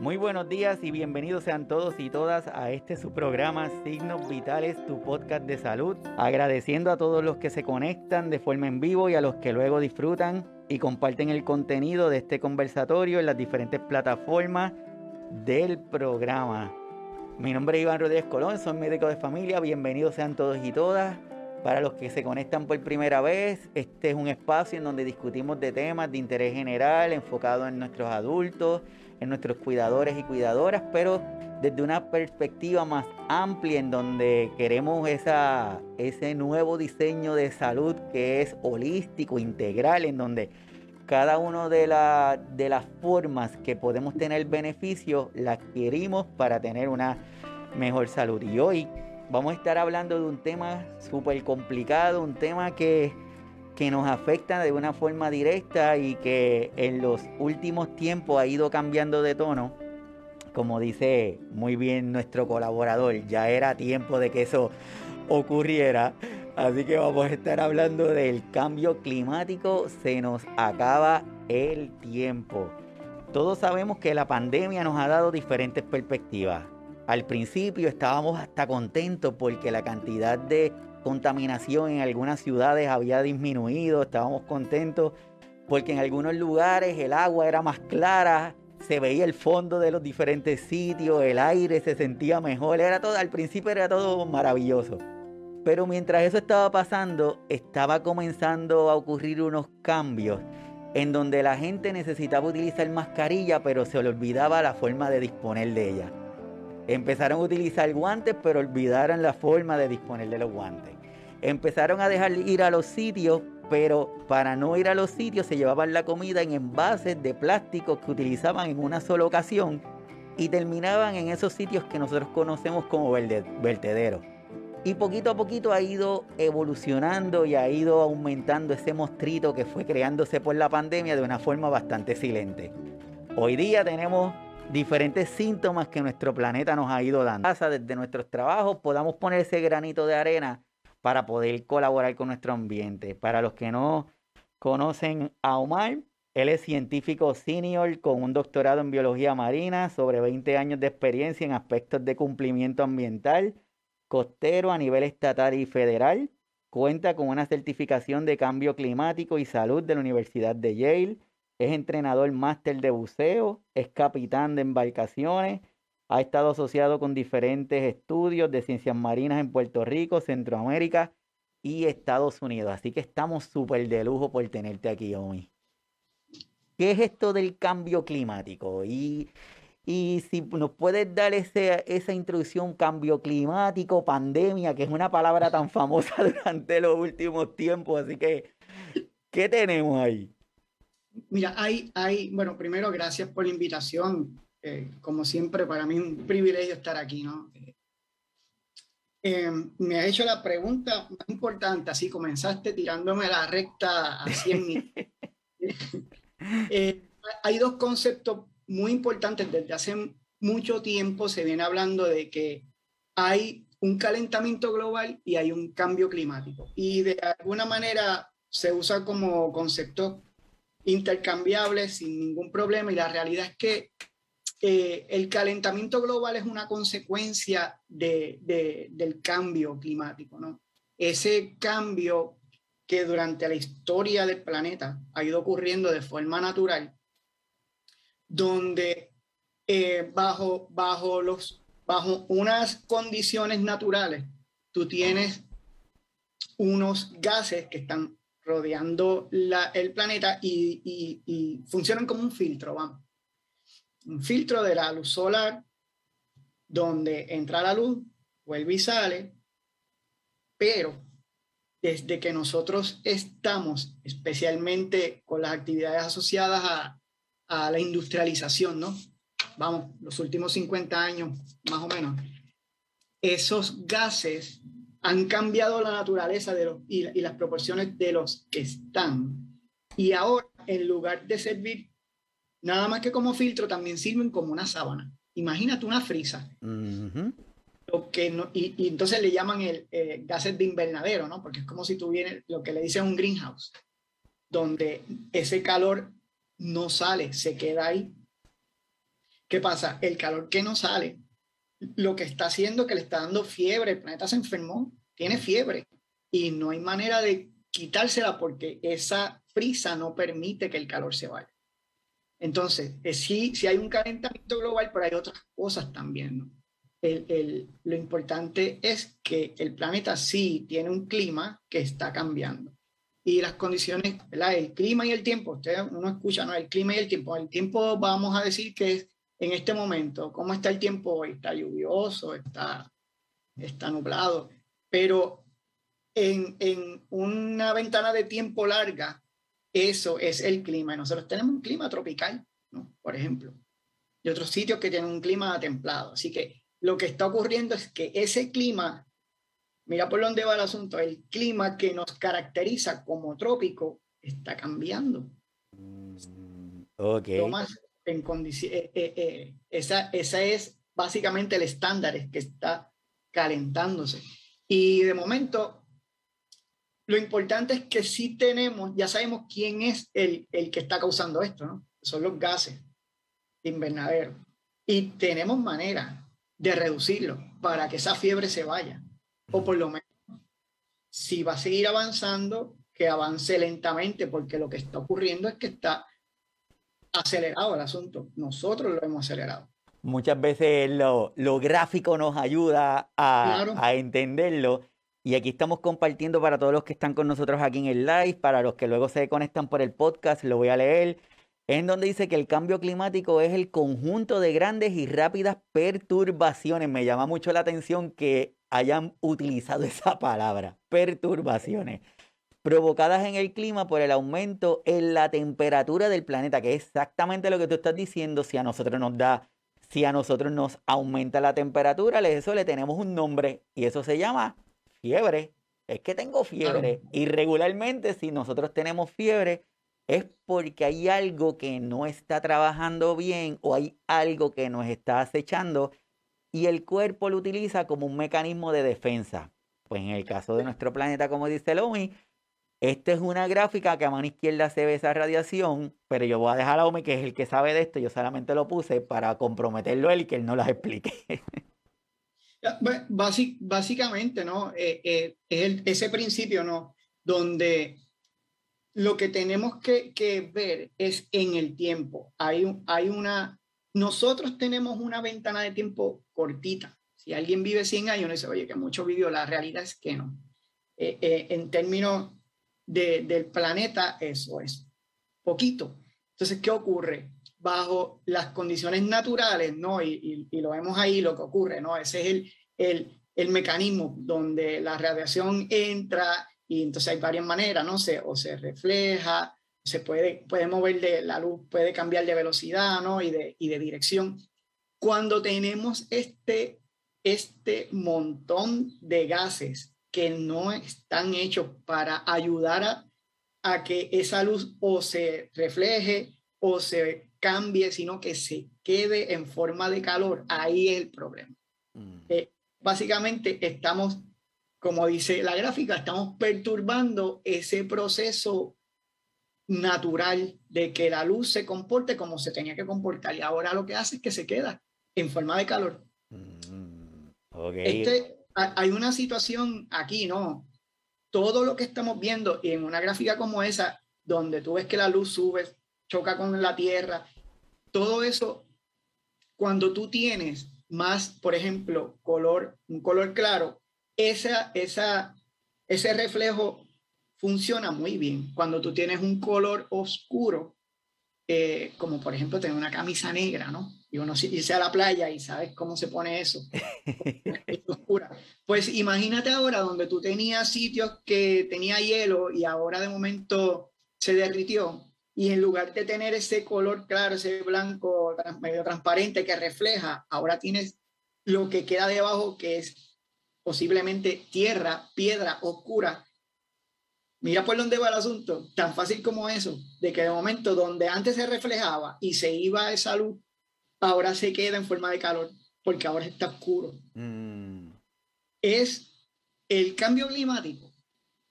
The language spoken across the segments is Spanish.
Muy buenos días y bienvenidos sean todos y todas a este su programa Signos Vitales, tu podcast de salud. Agradeciendo a todos los que se conectan de forma en vivo y a los que luego disfrutan y comparten el contenido de este conversatorio en las diferentes plataformas del programa. Mi nombre es Iván Rodríguez Colón, soy médico de familia. Bienvenidos sean todos y todas. Para los que se conectan por primera vez, este es un espacio en donde discutimos de temas de interés general enfocado en nuestros adultos en nuestros cuidadores y cuidadoras, pero desde una perspectiva más amplia en donde queremos esa, ese nuevo diseño de salud que es holístico, integral, en donde cada una de, de las formas que podemos tener beneficio la adquirimos para tener una mejor salud. Y hoy vamos a estar hablando de un tema súper complicado, un tema que que nos afecta de una forma directa y que en los últimos tiempos ha ido cambiando de tono. Como dice muy bien nuestro colaborador, ya era tiempo de que eso ocurriera. Así que vamos a estar hablando del cambio climático. Se nos acaba el tiempo. Todos sabemos que la pandemia nos ha dado diferentes perspectivas. Al principio estábamos hasta contentos porque la cantidad de contaminación en algunas ciudades había disminuido, estábamos contentos porque en algunos lugares el agua era más clara, se veía el fondo de los diferentes sitios, el aire se sentía mejor, era todo, al principio era todo maravilloso. Pero mientras eso estaba pasando, estaba comenzando a ocurrir unos cambios en donde la gente necesitaba utilizar mascarilla, pero se le olvidaba la forma de disponer de ella. Empezaron a utilizar guantes, pero olvidaron la forma de disponer de los guantes. Empezaron a dejar ir a los sitios, pero para no ir a los sitios se llevaban la comida en envases de plástico que utilizaban en una sola ocasión y terminaban en esos sitios que nosotros conocemos como vertederos. Y poquito a poquito ha ido evolucionando y ha ido aumentando ese mostrito que fue creándose por la pandemia de una forma bastante silente. Hoy día tenemos diferentes síntomas que nuestro planeta nos ha ido dando. Desde nuestros trabajos podamos poner ese granito de arena para poder colaborar con nuestro ambiente. Para los que no conocen a Omar, él es científico senior con un doctorado en biología marina, sobre 20 años de experiencia en aspectos de cumplimiento ambiental costero a nivel estatal y federal. Cuenta con una certificación de cambio climático y salud de la Universidad de Yale es entrenador máster de buceo, es capitán de embarcaciones, ha estado asociado con diferentes estudios de ciencias marinas en Puerto Rico, Centroamérica y Estados Unidos. Así que estamos súper de lujo por tenerte aquí hoy. ¿Qué es esto del cambio climático? Y, y si nos puedes dar ese, esa introducción, cambio climático, pandemia, que es una palabra tan famosa durante los últimos tiempos. Así que, ¿qué tenemos ahí? Mira, hay, hay, bueno, primero gracias por la invitación. Eh, como siempre, para mí es un privilegio estar aquí, ¿no? Eh, me ha hecho la pregunta más importante, así comenzaste tirándome la recta a 100 eh, hay dos conceptos muy importantes. Desde hace mucho tiempo se viene hablando de que hay un calentamiento global y hay un cambio climático. Y de alguna manera se usa como concepto intercambiables sin ningún problema y la realidad es que eh, el calentamiento global es una consecuencia de, del cambio climático, ¿no? Ese cambio que durante la historia del planeta ha ido ocurriendo de forma natural, donde eh, bajo, bajo, los, bajo unas condiciones naturales tú tienes unos gases que están rodeando el planeta y, funcionan como un filtro, vamos. Un filtro de la luz solar, donde entra la luz, vuelve y sale, pero desde que nosotros estamos, especialmente con las actividades asociadas a, la industrialización, ¿no? Vamos, los últimos 50 años, más o menos, esos gases han cambiado la naturaleza de los, y, las proporciones de los que están. Y ahora, en lugar de servir nada más que como filtro, también sirven como una sábana. Imagínate una frisa. lo que no, y, entonces le llaman el eh, gases de invernadero, ¿no? Porque es como si tuviera lo que le dicen un greenhouse, donde ese calor no sale, se queda ahí. ¿Qué pasa? El calor que no sale, lo que está haciendo que le está dando fiebre, el planeta se enfermó, tiene fiebre y no hay manera de quitársela porque esa frisa no permite que el calor se vaya. Entonces, eh, sí, sí hay un calentamiento global, pero hay otras cosas también. ¿no? El, lo importante es que el planeta sí tiene un clima que está cambiando. Y las condiciones, ¿verdad? el clima y el tiempo, usted uno escucha, ¿no? El clima y el tiempo. El tiempo vamos a decir que es en este momento, ¿cómo está el tiempo hoy? Está lluvioso, está, está nublado, pero en, en una ventana de tiempo larga, eso es el clima. Y nosotros tenemos un clima tropical, ¿no? por ejemplo, y otros sitios que tienen un clima templado. Así que lo que está ocurriendo es que ese clima, mira por dónde va el asunto, el clima que nos caracteriza como trópico está cambiando. Mm, ok. en eh, eh, eh, esa, esa es básicamente el estándar, es que está calentándose. Y de momento, lo importante es que sí tenemos, ya sabemos quién es el, el que está causando esto, ¿no? Son los gases de invernadero. Y tenemos manera de reducirlo para que esa fiebre se vaya. O por lo menos, si va a seguir avanzando, que avance lentamente, porque lo que está ocurriendo es que está acelerado el asunto. Nosotros lo hemos acelerado. Muchas veces lo, lo gráfico nos ayuda a, a entenderlo. Y aquí estamos compartiendo para todos los que están con nosotros aquí en el live, para los que luego se conectan por el podcast, lo voy a leer en donde dice que el cambio climático es el conjunto de grandes y rápidas perturbaciones. Me llama mucho la atención que hayan utilizado esa palabra, perturbaciones, provocadas en el clima por el aumento en la temperatura del planeta, que es exactamente lo que tú estás diciendo, si a nosotros nos da, si a nosotros nos aumenta la temperatura, eso le tenemos un nombre y eso se llama fiebre. Es que tengo fiebre. Y regularmente, si nosotros tenemos fiebre, es porque hay algo que no está trabajando bien o hay algo que nos está acechando y el cuerpo lo utiliza como un mecanismo de defensa. Pues en el caso de nuestro planeta, como dice Lomi, esta es una gráfica que a mano izquierda se ve esa radiación, pero yo voy a dejar a Omi, que es el que sabe de esto, yo solamente lo puse para comprometerlo él y que él no las explique. básicamente, ¿no? Eh, eh, es ese principio, ¿no? Donde lo que tenemos que, ver es en el tiempo. Hay, hay una, nosotros tenemos una ventana de tiempo cortita. Si alguien vive 100 años, no dice, oye, que mucho vivió. La realidad es que no. Eh, eh, en términos del planeta, eso es poquito. Entonces, ¿qué ocurre? Bajo las condiciones naturales, ¿no? Y, lo vemos ahí, lo que ocurre, ¿no? Ese es el, el, el mecanismo donde la radiación entra y entonces hay varias maneras, ¿no? Se, o se refleja, se puede, puede mover de la luz, puede cambiar de velocidad, ¿no? Y de, y de dirección. Cuando tenemos este, este montón de gases que no están hechos para ayudar a, a que esa luz o se refleje o se cambie, sino que se quede en forma de calor, ahí es el problema. Mm. Eh, básicamente estamos como dice la gráfica, estamos perturbando ese proceso natural de que la luz se comporte como se tenía que comportar y ahora lo que hace es que se queda en forma de calor. Mm, este, hay una situación aquí, ¿no? Todo lo que estamos viendo en una gráfica como esa, donde tú ves que la luz sube, choca con la tierra, todo eso, cuando tú tienes más, por ejemplo, color, un color claro, esa, esa, ese reflejo funciona muy bien. Cuando tú tienes un color oscuro, eh, como por ejemplo tener una camisa negra, ¿no? Y uno irse a la playa y sabes cómo se pone eso. oscura. Pues imagínate ahora donde tú tenías sitios que tenía hielo y ahora de momento se derritió y en lugar de tener ese color claro, ese blanco medio transparente que refleja, ahora tienes lo que queda debajo que es posiblemente tierra, piedra oscura. Mira por dónde va el asunto, tan fácil como eso, de que de momento donde antes se reflejaba y se iba esa luz, ahora se queda en forma de calor, porque ahora está oscuro. Mm. Es el cambio climático.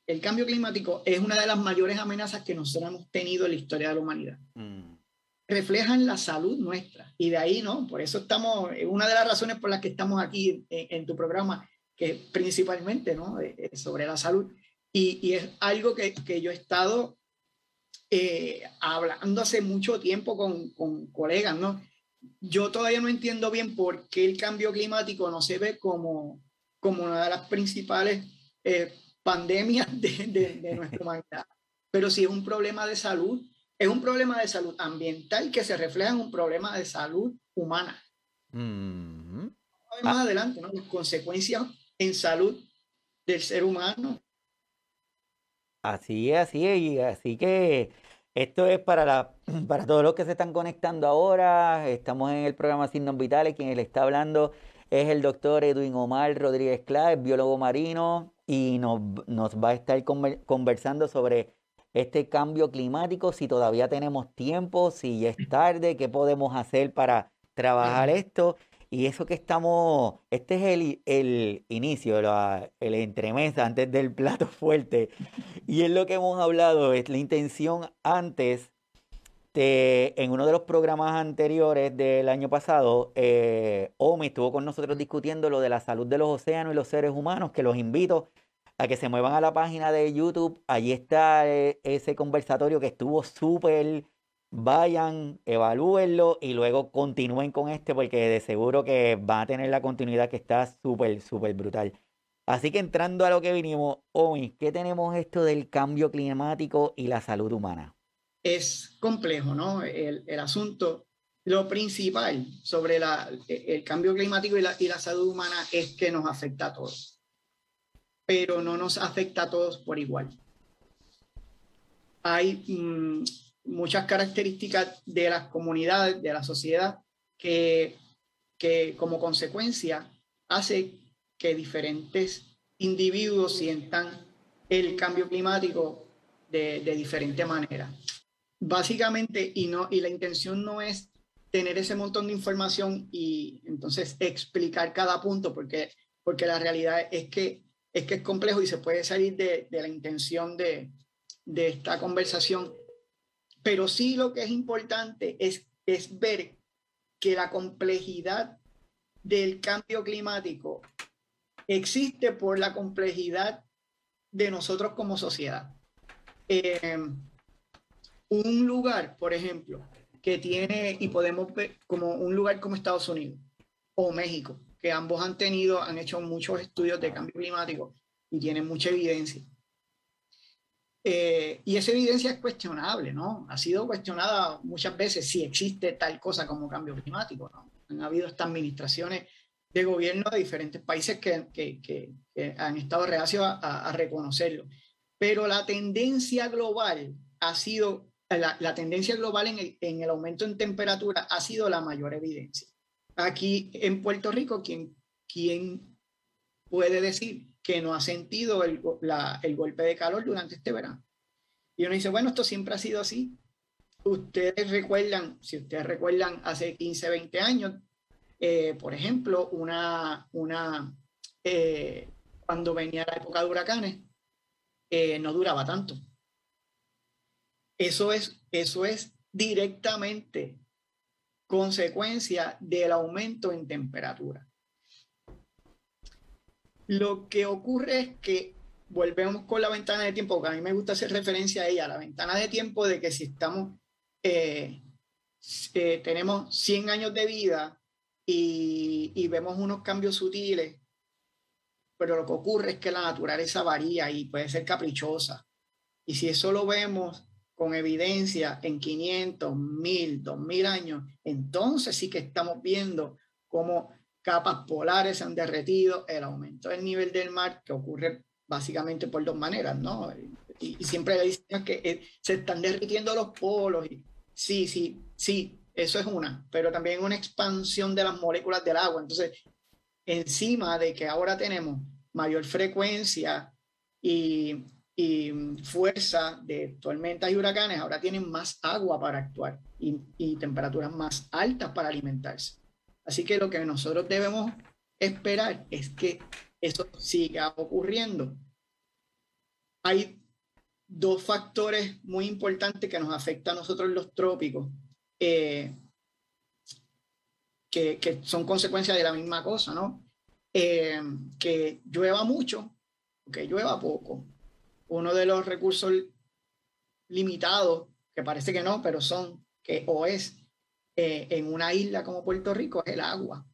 El cambio climático es una de las mayores amenazas que nosotros hemos tenido en la historia de la humanidad. Mm. reflejan la salud nuestra. Y de ahí, ¿no? Por eso estamos, una de las razones por las que estamos aquí en, tu programa, que principalmente, ¿no? sobre la salud. Y, y es algo que, que, yo he estado eh, hablando hace mucho tiempo con, con, colegas, ¿no? Yo todavía no entiendo bien por qué el cambio climático no se ve como, como una de las principales eh, pandemias de, de, nuestra humanidad. Pero si es un problema de salud, es un problema de salud ambiental que se refleja en un problema de salud humana. Mm Más adelante, ¿no? Las consecuencias en salud del ser humano. Así es, así es, y así que esto es para, la, para todos los que se están conectando ahora. Estamos en el programa Signos Vitales. Quien le está hablando es el doctor Edwin Omar Rodríguez Claves, biólogo marino, y nos, nos va a estar conversando sobre este cambio climático, si todavía tenemos tiempo, si ya es tarde, qué podemos hacer para trabajar esto. Y eso que estamos, este es el, el inicio, el entremesa antes del plato fuerte. Y es lo que hemos hablado, es la intención antes de, en uno de los programas anteriores del año pasado, eh, Omi estuvo con nosotros discutiendo lo de la salud de los océanos y los seres humanos, que los invito a que se muevan a la página de YouTube. Allí está eh, ese conversatorio que estuvo súper. Vayan, evalúenlo y luego continúen con este porque de seguro que van a tener la continuidad que está súper, súper brutal. Así que entrando a lo que vinimos hoy, ¿qué tenemos esto del cambio climático y la salud humana? Es complejo, ¿no? El, el asunto, lo principal sobre la, el cambio climático y la, y la salud humana es que nos afecta a todos pero no nos afecta a todos por igual. Hay mm, muchas características de las comunidades, de la sociedad, que, que como consecuencia hace que diferentes individuos sientan el cambio climático de, de diferente manera. Básicamente, y, no, y la intención no es tener ese montón de información y entonces explicar cada punto, porque, porque la realidad es que es que es complejo y se puede salir de, la intención de, esta conversación. Pero sí lo que es importante es, es ver que la complejidad del cambio climático existe por la complejidad de nosotros como sociedad. Eh, un lugar, por ejemplo, que tiene, y podemos ver como un lugar como Estados Unidos o México, que ambos han tenido, han hecho muchos estudios de cambio climático y tienen mucha evidencia. Eh, y esa evidencia es cuestionable, ¿no? Ha sido cuestionada muchas veces si existe tal cosa como cambio climático, ¿no? Han habido estas administraciones de gobierno de diferentes países que, que, que, han estado reacios a, a, reconocerlo. Pero la tendencia global ha sido, la, la tendencia global en el, en el aumento en temperatura ha sido la mayor evidencia aquí en Puerto Rico, ¿quién, quién puede decir que no ha sentido el, el, golpe de calor durante este verano? Y uno dice, bueno, esto siempre ha sido así. Ustedes recuerdan, si ustedes recuerdan, hace 15, 20 años, eh, por ejemplo, una, una eh, cuando venía la época de huracanes, eh, no duraba tanto. Eso es, eso es directamente consecuencia del aumento en temperatura. Lo que ocurre es que volvemos con la ventana de tiempo, que a mí me gusta hacer referencia a ella, la ventana de tiempo de que si estamos, eh, eh, tenemos 100 años de vida y, y vemos unos cambios sutiles, pero lo que ocurre es que la naturaleza varía y puede ser caprichosa. Y si eso lo vemos con evidencia en 500, 1000, 2000 años, entonces sí que estamos viendo cómo capas polares se han derretido, el aumento del nivel del mar, que ocurre básicamente por dos maneras, ¿no? Y, siempre dicen que eh, se están derritiendo los polos. Y, sí, sí, sí, eso es una, pero también una expansión de las moléculas del agua. Entonces, encima de que ahora tenemos mayor frecuencia y y fuerza de tormentas y huracanes ahora tienen más agua para actuar y, y, temperaturas más altas para alimentarse. Así que lo que nosotros debemos esperar es que eso siga ocurriendo. Hay dos factores muy importantes que nos afectan a nosotros los trópicos eh, que, son consecuencias de la misma cosa, ¿no? Eh, que llueva mucho, que llueva poco. Uno de los recursos limitados, que parece que no, pero son, que o es eh, en una isla como Puerto Rico, es el agua.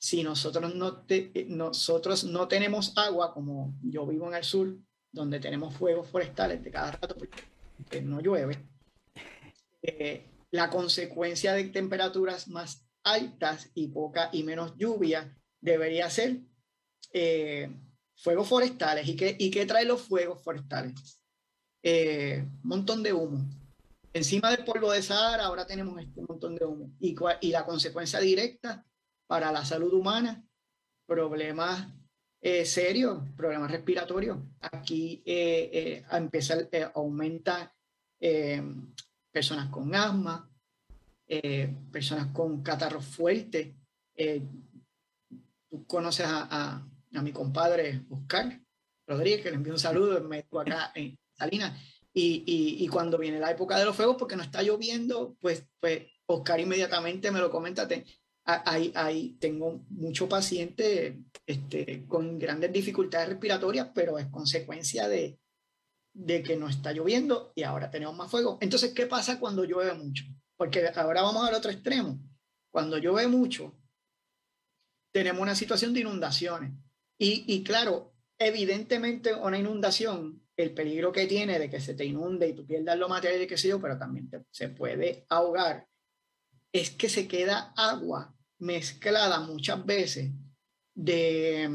Si nosotros no, nosotros no tenemos agua, como yo vivo en el sur, donde tenemos fuegos forestales de cada rato, porque no llueve, eh, la consecuencia de temperaturas más altas y poca y menos lluvia debería ser eh, fuegos forestales. ¿Y qué, ¿Y qué traen los fuegos forestales? Eh, un montón de humo. Encima del polvo de Sahara ahora tenemos este montón de humo. Y, la consecuencia directa para la salud humana, problemas eh, serios, problemas respiratorios. Aquí eh, empieza, aumenta personas con asma, personas con catarro fuerte. tú conoces a a mi compadre Oscar Rodríguez, que le envío un saludo, me médico acá en Salinas. Y, y, y, cuando viene la época de los fuegos, porque no está lloviendo, pues, pues Oscar inmediatamente me lo comenta. ahí, ahí tengo muchos pacientes este, con grandes dificultades respiratorias, pero es consecuencia de, de que no está lloviendo y ahora tenemos más fuego. Entonces, ¿qué pasa cuando llueve mucho? Porque ahora vamos al otro extremo. Cuando llueve mucho, tenemos una situación de inundaciones. Y, claro, evidentemente una inundación, el peligro que tiene de que se te inunde y tú pierdas lo material y qué sé yo, pero también se puede ahogar, es que se queda agua mezclada muchas veces de,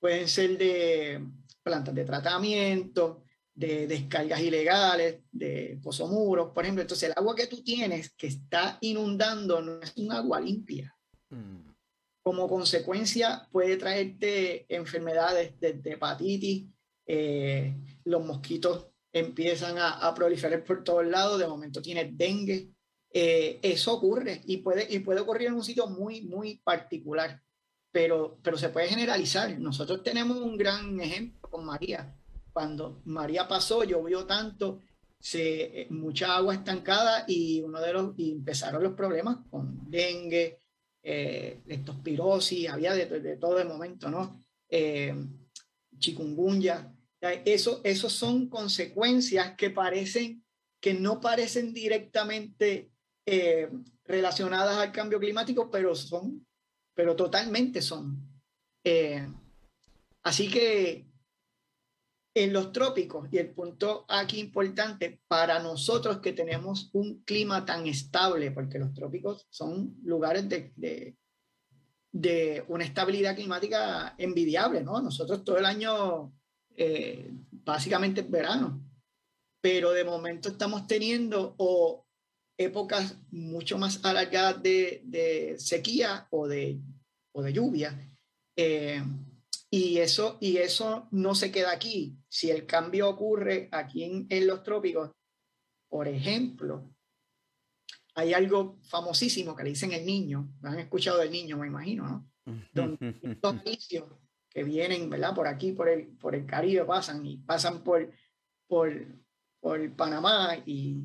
pueden ser de plantas de tratamiento, de descargas ilegales, de pozomuros, por ejemplo. Entonces el agua que tú tienes que está inundando no es un agua limpia. Mm como consecuencia puede traerte enfermedades de, hepatitis, eh, los mosquitos empiezan a, proliferar por todos lados, de momento tienes dengue, eh, eso ocurre y puede, y puede ocurrir en un sitio muy, muy particular, pero, pero se puede generalizar. Nosotros tenemos un gran ejemplo con María. Cuando María pasó, llovió tanto, se, mucha agua estancada y uno de los y empezaron los problemas con dengue, eh, leptospirosis, había de, todo de momento, ¿no? Eh, chikungunya. Eso, esos son consecuencias que parecen, que no parecen directamente eh, relacionadas al cambio climático, pero son, pero totalmente son. Eh, así que en los trópicos, y el punto aquí importante para nosotros que tenemos un clima tan estable, porque los trópicos son lugares de, de, de una estabilidad climática envidiable, ¿no? Nosotros todo el año, eh, básicamente es verano, pero de momento estamos teniendo o épocas mucho más alargadas de, de sequía o de, o de lluvia. Eh, y eso, y eso no se queda aquí. Si el cambio ocurre aquí en, en los trópicos, por ejemplo, hay algo famosísimo que le dicen el niño, han escuchado del niño, me imagino, ¿no? Donde que vienen, ¿verdad? Por aquí, por el, por el Caribe pasan y pasan por, por, por Panamá y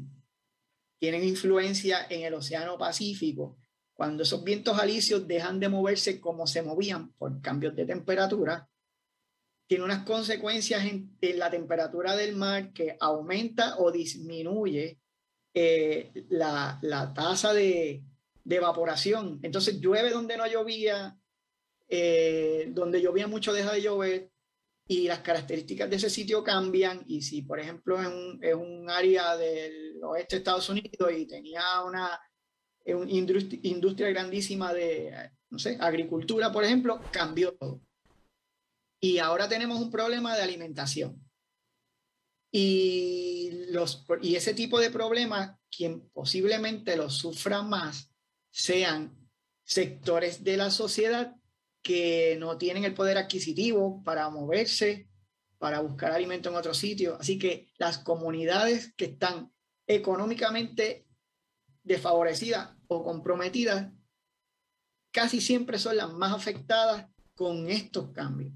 tienen influencia en el Océano Pacífico cuando esos vientos alisios dejan de moverse como se movían por cambios de temperatura, tiene unas consecuencias en, la temperatura del mar que aumenta o disminuye eh, la, tasa de, evaporación. Entonces llueve donde no llovía, eh, donde llovía mucho deja de llover y las características de ese sitio cambian. Y si, por ejemplo, es un, es un área del oeste de Estados Unidos y tenía una una industria, grandísima de, no sé, agricultura, por ejemplo, cambió todo. Y ahora tenemos un problema de alimentación. Y, los, y ese tipo de problemas, quien posiblemente los sufra más, sean sectores de la sociedad que no tienen el poder adquisitivo para moverse, para buscar alimento en otro sitio. Así que las comunidades que están económicamente desfavorecidas o comprometidas casi siempre son las más afectadas con estos cambios.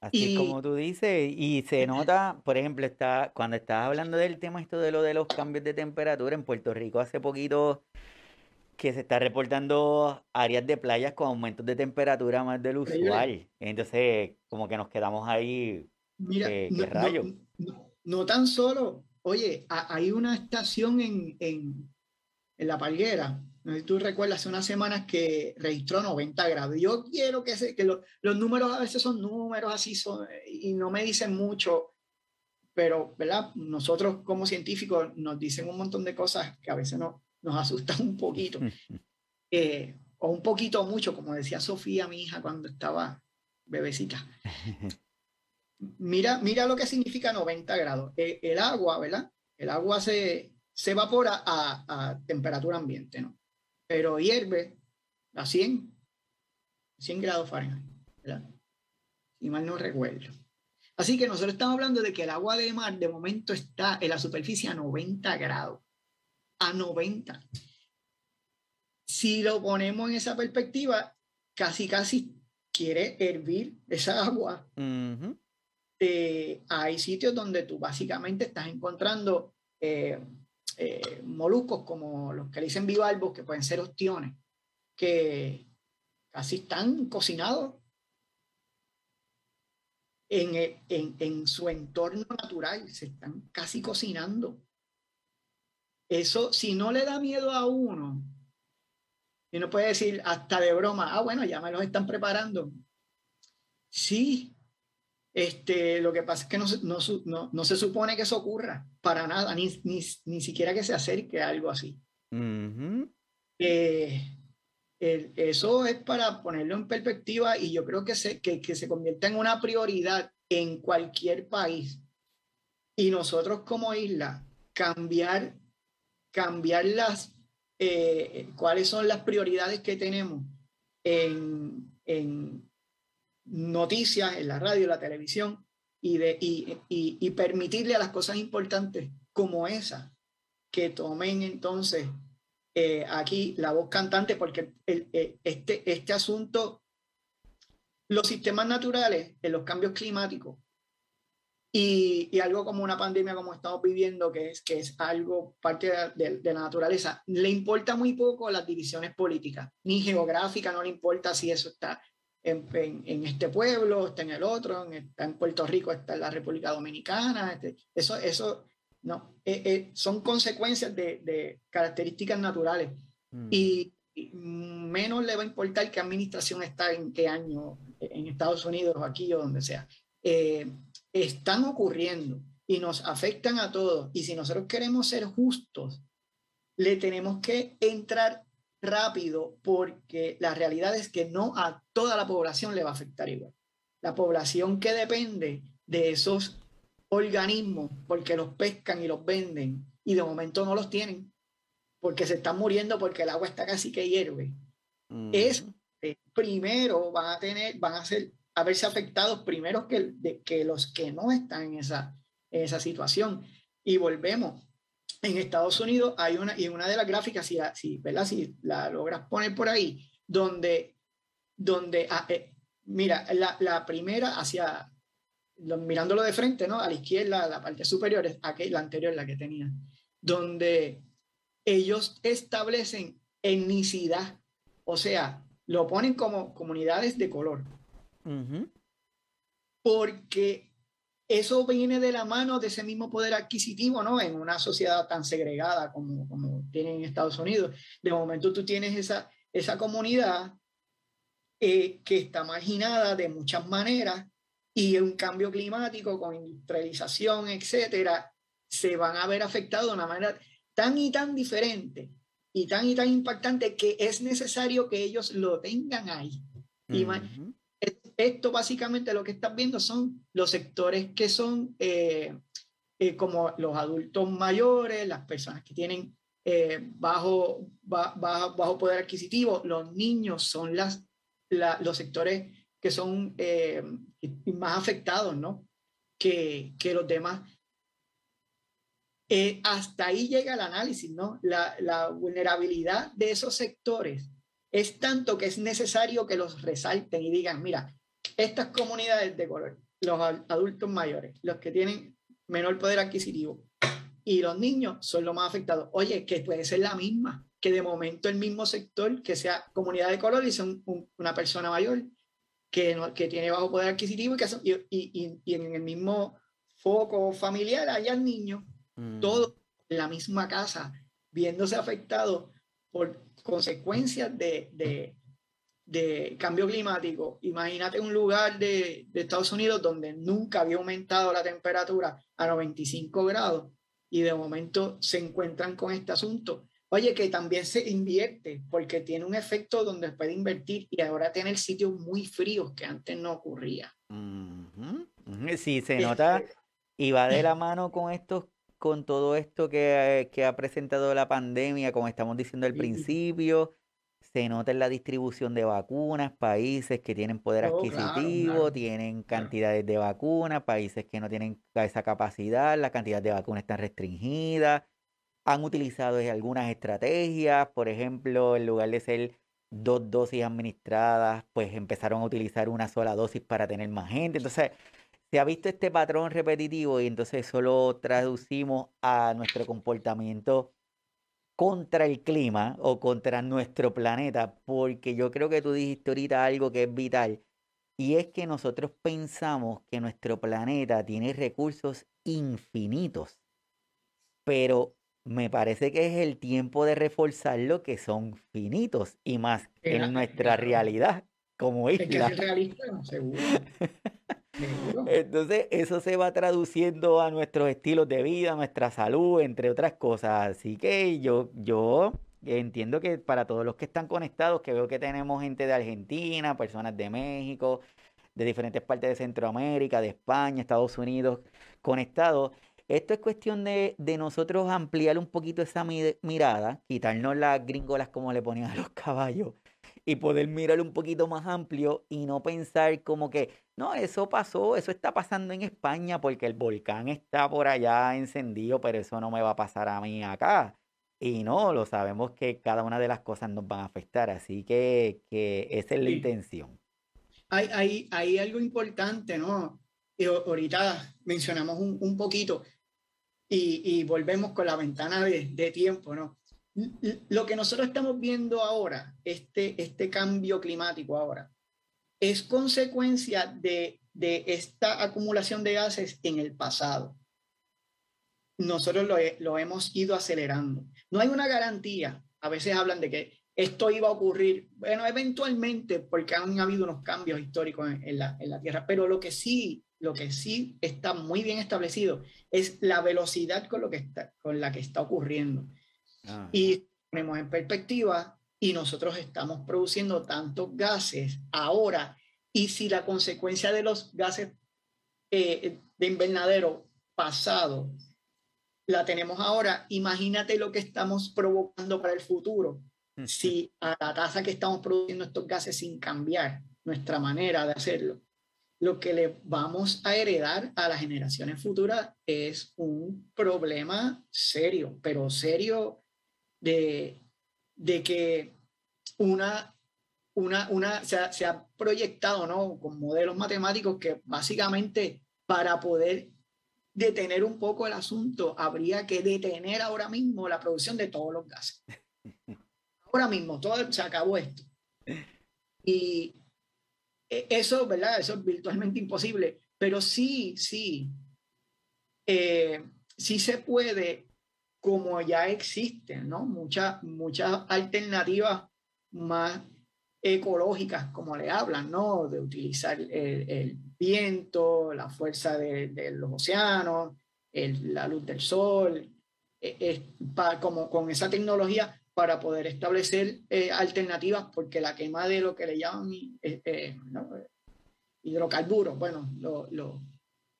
Así es como tú dices, y se nota, por ejemplo, está, cuando estás hablando del tema esto de lo de los cambios de temperatura en Puerto Rico hace poquito que se está reportando áreas de playas con aumentos de temperatura más del usual. Entonces, como que nos quedamos ahí. Mira, ¿qué, rayo? No, tan solo, oye, hay una estación en, en, en La Palguera no sé si tú recuerdas, hace unas semanas que registró 90 grados. Yo quiero que, se, que los números a veces son números así son, y no me dicen mucho, pero ¿verdad? nosotros como científicos nos dicen un montón de cosas que a veces no, nos asustan un poquito. Eh, o un poquito mucho, como decía Sofía, mi hija, cuando estaba bebecita. Mira, mira lo que significa 90 grados. Eh, el, agua, ¿verdad? El agua se, se evapora a, a temperatura ambiente, ¿no? pero hierve a 100, 100 grados Fahrenheit, ¿verdad? Si mal no recuerdo. Así que nosotros estamos hablando de que el agua de mar de momento está en la superficie a 90 grados. A 90. Si lo ponemos en esa perspectiva, casi, casi quiere hervir esa agua. Eh, hay sitios donde tú básicamente estás encontrando eh, eh, moluscos como los que le dicen bivalvos, que pueden ser ostiones, que casi están cocinados en, en, en, su entorno natural, se están casi cocinando. Eso, si no le da miedo a uno, y uno puede decir hasta de broma, ah, bueno, ya me los están preparando. Sí, este, lo que pasa es que no, no, no, no, se supone que eso ocurra para nada, ni, ni, ni siquiera que se acerque a algo así. Eh, eso es para ponerlo en perspectiva y yo creo que se, que, que se convierta en una prioridad en cualquier país. Y nosotros como isla, cambiar, cambiar las, eh, cuáles son las prioridades que tenemos en, en noticias en la radio, la televisión, y, de, y, y, permitirle a las cosas importantes como esa que tomen entonces eh, aquí la voz cantante, porque eh, este, este asunto, los sistemas naturales, en los cambios climáticos, y, y, algo como una pandemia como estamos viviendo, que es, que es algo parte de, de, la naturaleza, le importa muy poco las divisiones políticas, ni geográfica, no le importa si eso está en, este pueblo, está en el otro, en, está en Puerto Rico, está en la República Dominicana. Este, eso, eso no, eh, eh, son consecuencias de, de características naturales. Mm. Y, menos le va a importar qué administración está en qué año, en Estados Unidos o aquí o donde sea. Eh, están ocurriendo y nos afectan a todos. Y si nosotros queremos ser justos, le tenemos que entrar rápido porque la realidad es que no a toda la población le va a afectar igual. La población que depende de esos organismos porque los pescan y los venden y de momento no los tienen porque se están muriendo porque el agua está casi que hierve. Es primero van a tener, van a ser, a verse afectados primero que, de, que los que no están en esa, en esa situación. Y volvemos, en Estados Unidos hay una, y una de las gráficas, si, si, ¿verdad? si la logras poner por ahí, donde, donde ah, eh, mira, la, la, primera hacia, mirándolo de frente, ¿no? A la izquierda, la parte superior, es la anterior, la que tenía, donde ellos establecen etnicidad, o sea, lo ponen como comunidades de color. Porque eso viene de la mano de ese mismo poder adquisitivo, ¿no? En una sociedad tan segregada como, como tienen en Estados Unidos. De momento tú tienes esa, esa comunidad eh, que está marginada de muchas maneras y un cambio climático con industrialización, etcétera, se van a ver afectados de una manera tan y tan diferente y tan y tan impactante que es necesario que ellos lo tengan ahí. Y esto básicamente lo que estás viendo son los sectores que son eh, eh, como los adultos mayores, las personas que tienen eh, bajo, bajo, poder adquisitivo, los niños son los sectores que son más afectados, ¿no? Que, que los demás. hasta ahí llega el análisis, ¿no? La vulnerabilidad de esos sectores es tanto que es necesario que los resalten y digan, mira, estas comunidades de color los adultos mayores, los que tienen menor poder adquisitivo. Y los niños son los más afectados. Oye, que puede ser la misma, que de momento el mismo sector, que sea comunidad de color y son una persona mayor que, que tiene bajo poder adquisitivo y, que y, y, en el mismo foco familiar haya niños, mm. todos en la misma casa, viéndose afectados por consecuencias de, de, de cambio climático. Imagínate un lugar de, de, Estados Unidos donde nunca había aumentado la temperatura a 95 grados y de momento se encuentran con este asunto. Oye, que también se invierte porque tiene un efecto donde puede invertir y ahora tiene sitios muy fríos que antes no ocurría. Sí, se nota y va de la mano con estos con todo esto que, que ha presentado la pandemia, como estamos diciendo al principio, se nota en la distribución de vacunas, países que tienen poder oh, adquisitivo, tienen cantidades de vacunas, países que no tienen esa capacidad, la cantidad de vacunas está restringida, han utilizado algunas estrategias, por ejemplo, en lugar de ser dos dosis administradas, pues empezaron a utilizar una sola dosis para tener más gente. Entonces, se ha visto este patrón repetitivo y entonces eso lo traducimos a nuestro comportamiento contra el clima o contra nuestro planeta, porque yo creo que tú dijiste ahorita algo que es vital, y es que nosotros pensamos que nuestro planeta tiene recursos infinitos, pero me parece que es el tiempo de reforzarlo que son finitos y más en nuestra realidad como isla. Es que realista, seguro. Entonces, eso se va traduciendo a nuestros estilos de vida, nuestra salud, entre otras cosas. Así que yo, yo entiendo que para todos los que están conectados, que veo que tenemos gente de Argentina, personas de México, de diferentes partes de Centroamérica, de España, Estados Unidos, conectados. Esto es cuestión de, de nosotros ampliar un poquito esa mirada, quitarnos las gringolas como le ponían a los caballos y poder mirar un poquito más amplio y no pensar como que, no, eso pasó, eso está pasando en España porque el volcán está por allá encendido, pero eso no me va a pasar a mí acá. Y no, lo sabemos que cada una de las cosas nos van a afectar, así que, que esa es la intención. Hay, hay, hay, algo importante, ¿no? Y ahorita mencionamos un, un poquito y, y, volvemos con la ventana de, de tiempo, ¿no? Lo que nosotros estamos viendo ahora, este, este cambio climático ahora, es consecuencia de, de esta acumulación de gases en el pasado. Nosotros lo, lo, hemos ido acelerando. No hay una garantía. A veces hablan de que esto iba a ocurrir, bueno, eventualmente, porque han habido unos cambios históricos en, la, en la Tierra, pero lo que sí, lo que sí está muy bien establecido es la velocidad con, lo que está, con la que está ocurriendo. Ah. Y ponemos en perspectiva y nosotros estamos produciendo tantos gases ahora y si la consecuencia de los gases eh, de invernadero pasado la tenemos ahora, imagínate lo que estamos provocando para el futuro si a la tasa que estamos produciendo estos gases sin cambiar nuestra manera de hacerlo, lo que le vamos a heredar a las generaciones futuras es un problema serio, pero serio de, de que una, una, una se, ha, se ha proyectado ¿no? con modelos matemáticos que básicamente para poder detener un poco el asunto, habría que detener ahora mismo la producción de todos los gases. Ahora mismo, todo se acabó esto. Y e, eso, ¿verdad? Eso es virtualmente imposible, pero sí, sí, eh, sí se puede como ya existen, ¿no? Muchas, muchas alternativas más ecológicas, como le hablan, ¿no? De utilizar el, viento, la fuerza de, los océanos, la luz del sol, e, como con esa tecnología para poder establecer eh, alternativas, porque la quema de lo que le llaman eh, eh, hidrocarburos, bueno,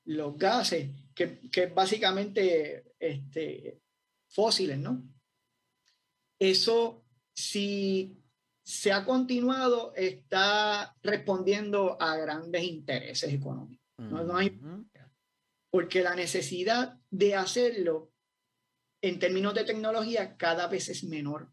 los gases, que, que básicamente este, fósiles, ¿no? Eso, si se ha continuado, está respondiendo a grandes intereses económicos. No, hay, porque la necesidad de hacerlo en términos de tecnología cada vez es menor.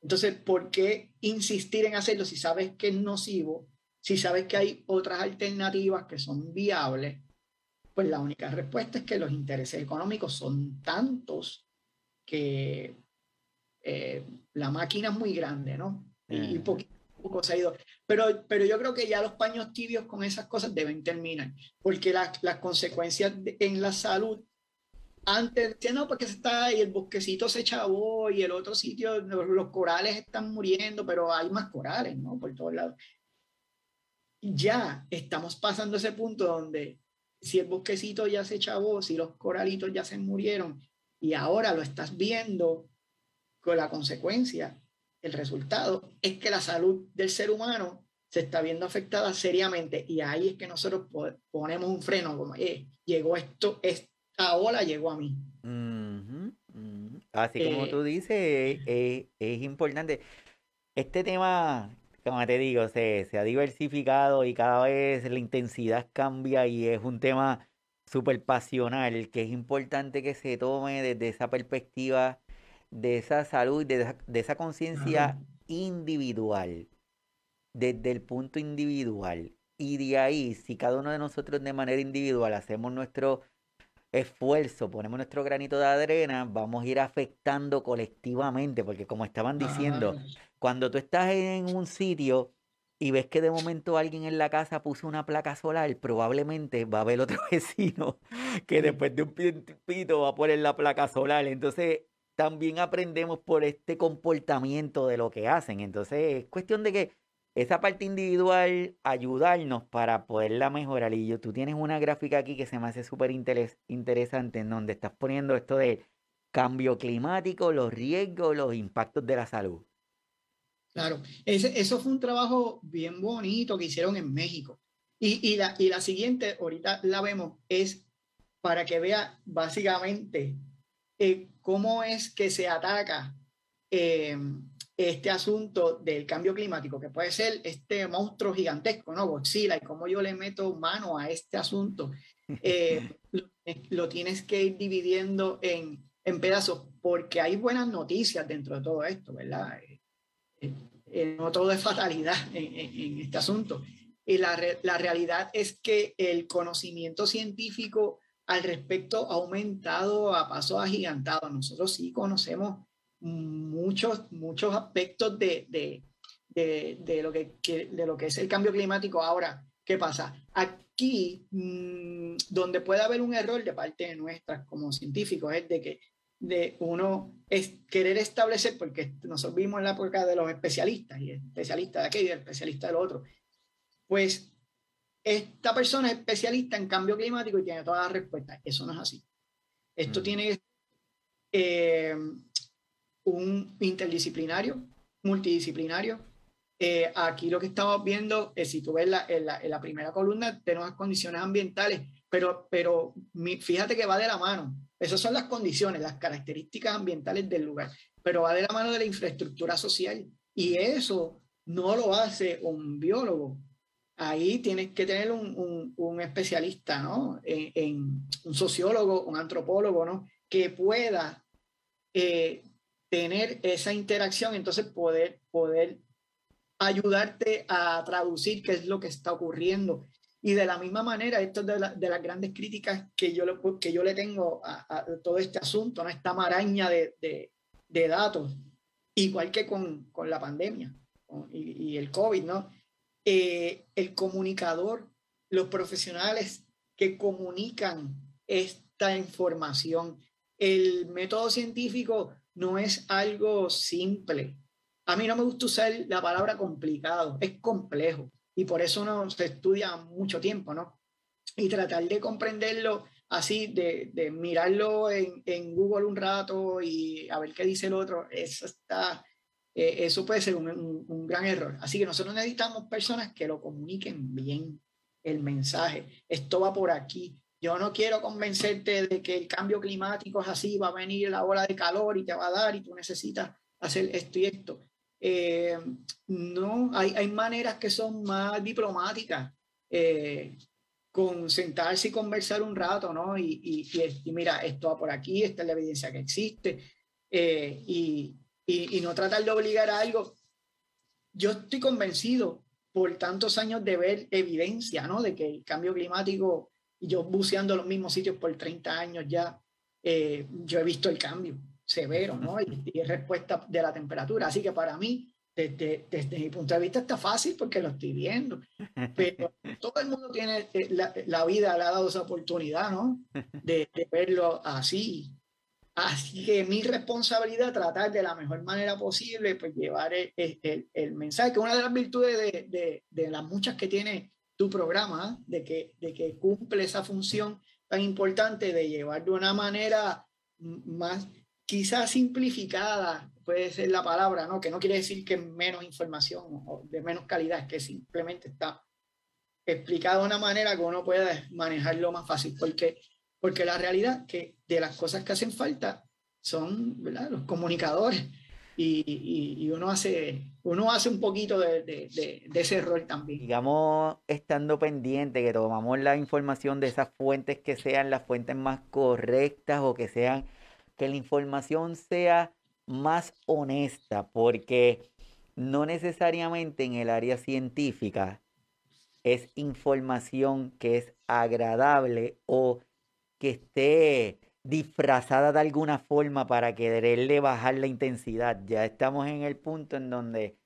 Entonces, ¿por qué insistir en hacerlo si sabes que es nocivo? Si sabes que hay otras alternativas que son viables, pues la única respuesta es que los intereses económicos son tantos que eh, la máquina es muy grande, ¿no? Y, poquito, poco se ha ido. Pero, pero yo creo que ya los paños tibios con esas cosas deben terminar, porque las, las consecuencias en la salud antes decían, no, porque se está y el bosquecito se chavó y el otro sitio, los, corales están muriendo, pero hay más corales, ¿no? Por todos lados. Ya estamos pasando ese punto donde si el bosquecito ya se chavó, si los coralitos ya se murieron y ahora lo estás viendo con la consecuencia, el resultado es que la salud del ser humano se está viendo afectada seriamente y ahí es que nosotros ponemos un freno como, eh, llegó esto, es ola llegó a mí. Así como tú eh, dices, es importante. Este tema, como te digo, se, se ha diversificado y cada vez la intensidad cambia y es un tema súper pasional, que es importante que se tome desde esa perspectiva de esa salud, de esa, de esa conciencia individual, desde el punto individual. Y de ahí, si cada uno de nosotros de manera individual hacemos nuestro esfuerzo, ponemos nuestro granito de arena, vamos a ir afectando colectivamente, porque como estaban diciendo, cuando tú estás en un sitio y ves que de momento alguien en la casa puso una placa solar, probablemente va a haber otro vecino que después de un pito va a poner la placa solar. Entonces, también aprendemos por este comportamiento de lo que hacen. Entonces, es cuestión de que esa parte individual ayudarnos para poderla mejorar. Y yo, tú tienes una gráfica aquí que se me hace súper interesante en donde estás poniendo esto de cambio climático, los riesgos, los impactos de la salud. Claro, ese, eso fue un trabajo bien bonito que hicieron en México. Y, y, la, y la siguiente, ahorita la vemos, es para que vea básicamente eh, cómo es que se ataca eh, este asunto del cambio climático, que puede ser este monstruo gigantesco, ¿no? Godzilla, y cómo yo le meto mano a este asunto, eh, lo, tienes que ir dividiendo en, en, pedazos, porque hay buenas noticias dentro de todo esto, ¿verdad? Eh, no todo es fatalidad en, en, este asunto. Y la, la realidad es que el conocimiento científico al respecto ha aumentado a pasos agigantados. Nosotros sí conocemos muchos, muchos aspectos de, de, de, lo que, de lo que es el cambio climático. Ahora, ¿qué pasa? Aquí, mm, donde puede haber un error de parte de nuestras como científicos, es de que de uno es querer establecer, porque nosotros vimos en la época de los especialistas, y especialista de aquello y especialista del otro, pues esta persona es especialista en cambio climático y tiene todas las respuestas. Eso no es así. Esto mm. tiene eh, un interdisciplinario, multidisciplinario. Eh, aquí lo que estamos viendo es, si tú ves la, en, la, en, la, primera columna, tenemos las condiciones ambientales, pero, pero fíjate que va de la mano. Esas son las condiciones, las características ambientales del lugar, pero va de la mano de la infraestructura social. Y eso no lo hace un biólogo. Ahí tienes que tener un, un, un especialista, ¿no? En, en, un sociólogo, un antropólogo, ¿no? Que pueda eh, tener esa interacción, entonces poder, poder ayudarte a traducir qué es lo que está ocurriendo. Y de la misma manera, esto es de, de las grandes críticas que yo, le, que yo le tengo a, todo este asunto, ¿no? esta maraña de, de, de datos, igual que con, con la pandemia y, y, el COVID, ¿no? Eh, el comunicador, los profesionales que comunican esta información, el método científico no es algo simple. A mí no me gusta usar la palabra complicado, es complejo y por eso no se estudia mucho tiempo, ¿no? Y tratar de comprenderlo así, de, mirarlo en, Google un rato y a ver qué dice el otro, eso, está, eh, eso puede ser un gran error. Así que nosotros necesitamos personas que lo comuniquen bien, el mensaje. Esto va por aquí, yo no quiero convencerte de que el cambio climático es así, va a venir la ola de calor y te va a dar y tú necesitas hacer esto y esto. Eh, no, hay, hay, maneras que son más diplomáticas, eh, con sentarse y conversar un rato, ¿no? Y, y, y, mira, esto va por aquí, esta es la evidencia que existe, eh, y, no tratar de obligar a algo. Yo estoy convencido por tantos años de ver evidencia, ¿no? De que el cambio climático, y yo buceando los mismos sitios por 30 años ya, eh, yo he visto el cambio severo, ¿no? Y, y, respuesta de la temperatura. Así que para mí, desde, desde, mi punto de vista, está fácil porque lo estoy viendo. Pero todo el mundo tiene, eh, la, la vida le ha dado esa oportunidad, ¿no? De, de verlo así. Así que mi responsabilidad es tratar de la mejor manera posible, pues llevar el, el, el mensaje, que una de las virtudes de, de, de, las muchas que tiene tu programa, de que, de que cumple esa función tan importante de llevar de una manera más quizás simplificada, puede ser la palabra, ¿no? Que no quiere decir que menos información o de menos calidad, que simplemente está explicado de una manera que uno pueda manejarlo más fácil, porque porque la realidad que de las cosas que hacen falta son ¿verdad? los comunicadores y, y, y, uno, hace, uno hace un poquito de, de, de, de, ese rol también. Digamos, estando pendiente, que tomamos la información de esas fuentes que sean las fuentes más correctas o que sean, que la información sea más honesta, porque no necesariamente en el área científica es información que es agradable o que esté disfrazada de alguna forma para quererle bajar la intensidad. Ya estamos en el punto en donde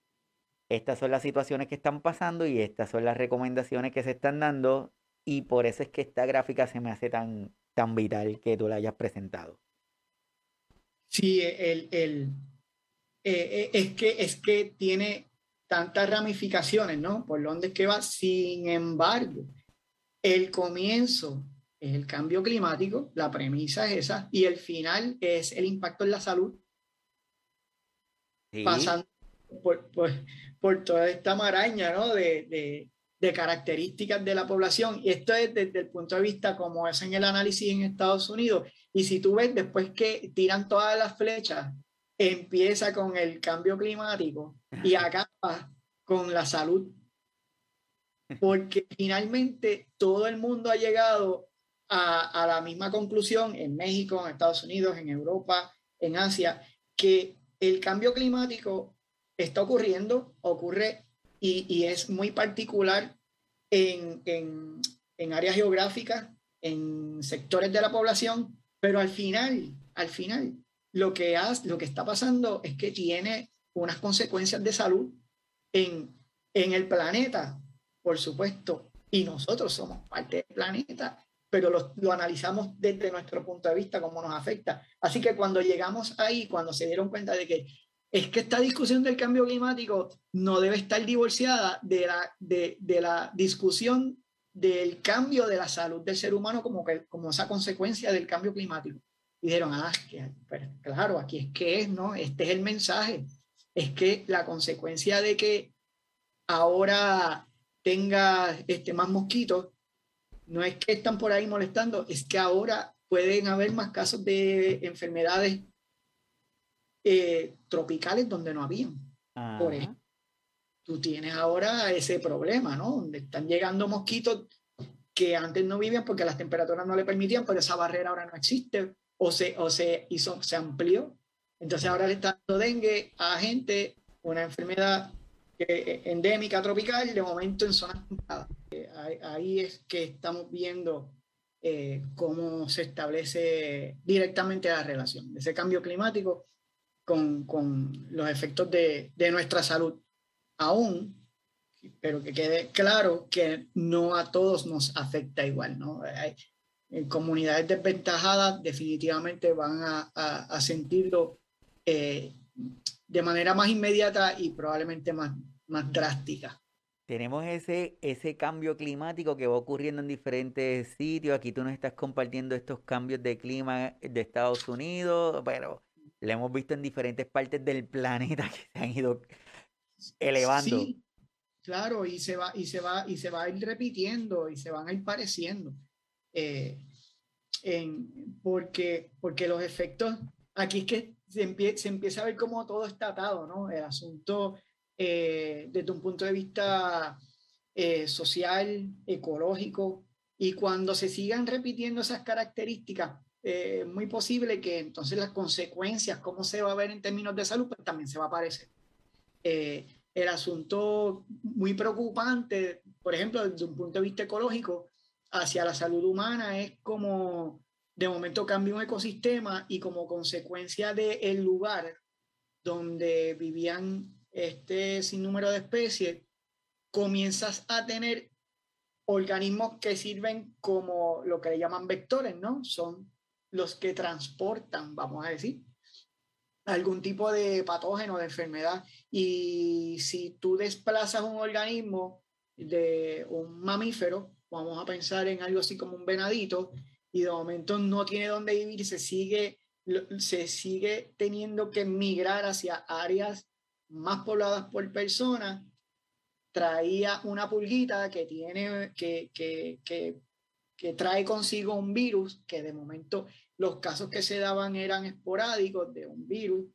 estas son las situaciones que están pasando y estas son las recomendaciones que se están dando y por eso es que esta gráfica se me hace tan, tan vital que tú la hayas presentado. Sí, el, el eh, es, que, es que tiene tantas ramificaciones, ¿no? Por dónde es que va. Sin embargo, el comienzo es el cambio climático, la premisa es esa, y el final es el impacto en la salud, sí. pasando por, por, por, toda esta maraña ¿no? de, de, de, características de la población. Y esto es desde el punto de vista como es en el análisis en Estados Unidos. Y si tú ves, después que tiran todas las flechas, empieza con el cambio climático y acaba con la salud. Porque finalmente todo el mundo ha llegado a, a, la misma conclusión en México, en Estados Unidos, en Europa, en Asia, que el cambio climático está ocurriendo, ocurre y, y es muy particular en, en, en, áreas geográficas, en sectores de la población, pero al final, al final, lo que, has, lo que está pasando es que tiene unas consecuencias de salud en, en el planeta, por supuesto, y nosotros somos parte del planeta pero lo, lo, analizamos desde nuestro punto de vista, cómo nos afecta. Así que cuando llegamos ahí, cuando se dieron cuenta de que es que esta discusión del cambio climático no debe estar divorciada de la, de, de la discusión del cambio de la salud del ser humano como, que, como esa consecuencia del cambio climático. Y dijeron, ah, pues, claro, aquí es que es, ¿no? Este es el mensaje. Es que la consecuencia de que ahora tenga este, más mosquitos no es que están por ahí molestando, es que ahora pueden haber más casos de enfermedades eh, tropicales donde no habían. Por ejemplo, tú tienes ahora ese problema, ¿no? Donde están llegando mosquitos que antes no vivían porque las temperaturas no le permitían, pero esa barrera ahora no existe o se, o se hizo, se amplió. Entonces ahora le está dando dengue a gente, una enfermedad eh, endémica tropical, de momento en zonas templadas. Eh, ahí, es que estamos viendo eh, cómo se establece directamente la relación de ese cambio climático con, con los efectos de, de, nuestra salud. Aún, pero que quede claro que no a todos nos afecta igual, ¿no? Hay, en comunidades desventajadas definitivamente van a, a, a sentirlo eh, de manera más inmediata y probablemente más, más drástica. Tenemos ese, ese cambio climático que va ocurriendo en diferentes sitios. Aquí tú nos estás compartiendo estos cambios de clima de Estados Unidos, pero lo hemos visto en diferentes partes del planeta que se han ido elevando. Sí, claro, y se va, y se va, y se va a ir repitiendo y se van a ir pareciendo. Eh, en, porque, porque los efectos, aquí es que se, empie, se empieza a ver cómo todo está atado, ¿no? El asunto eh, desde un punto de vista eh, social, ecológico, y cuando se sigan repitiendo esas características, es eh, muy posible que entonces las consecuencias, cómo se va a ver en términos de salud, pues también se va a aparecer. Eh, el asunto muy preocupante, por ejemplo, desde un punto de vista ecológico, hacia la salud humana es como de momento cambia un ecosistema y como consecuencia del el lugar donde vivían este sinnúmero de especies, comienzas a tener organismos que sirven como lo que le llaman vectores, ¿no? Son los que transportan, vamos a decir, algún tipo de patógeno, de enfermedad. Y si tú desplazas un organismo de un mamífero, vamos a pensar en algo así como un venadito, y de momento no tiene dónde vivir, se sigue, se sigue teniendo que migrar hacia áreas más pobladas por personas, traía una pulguita que tiene, que, que, que, que trae consigo un virus, que de momento los casos que se daban eran esporádicos de un virus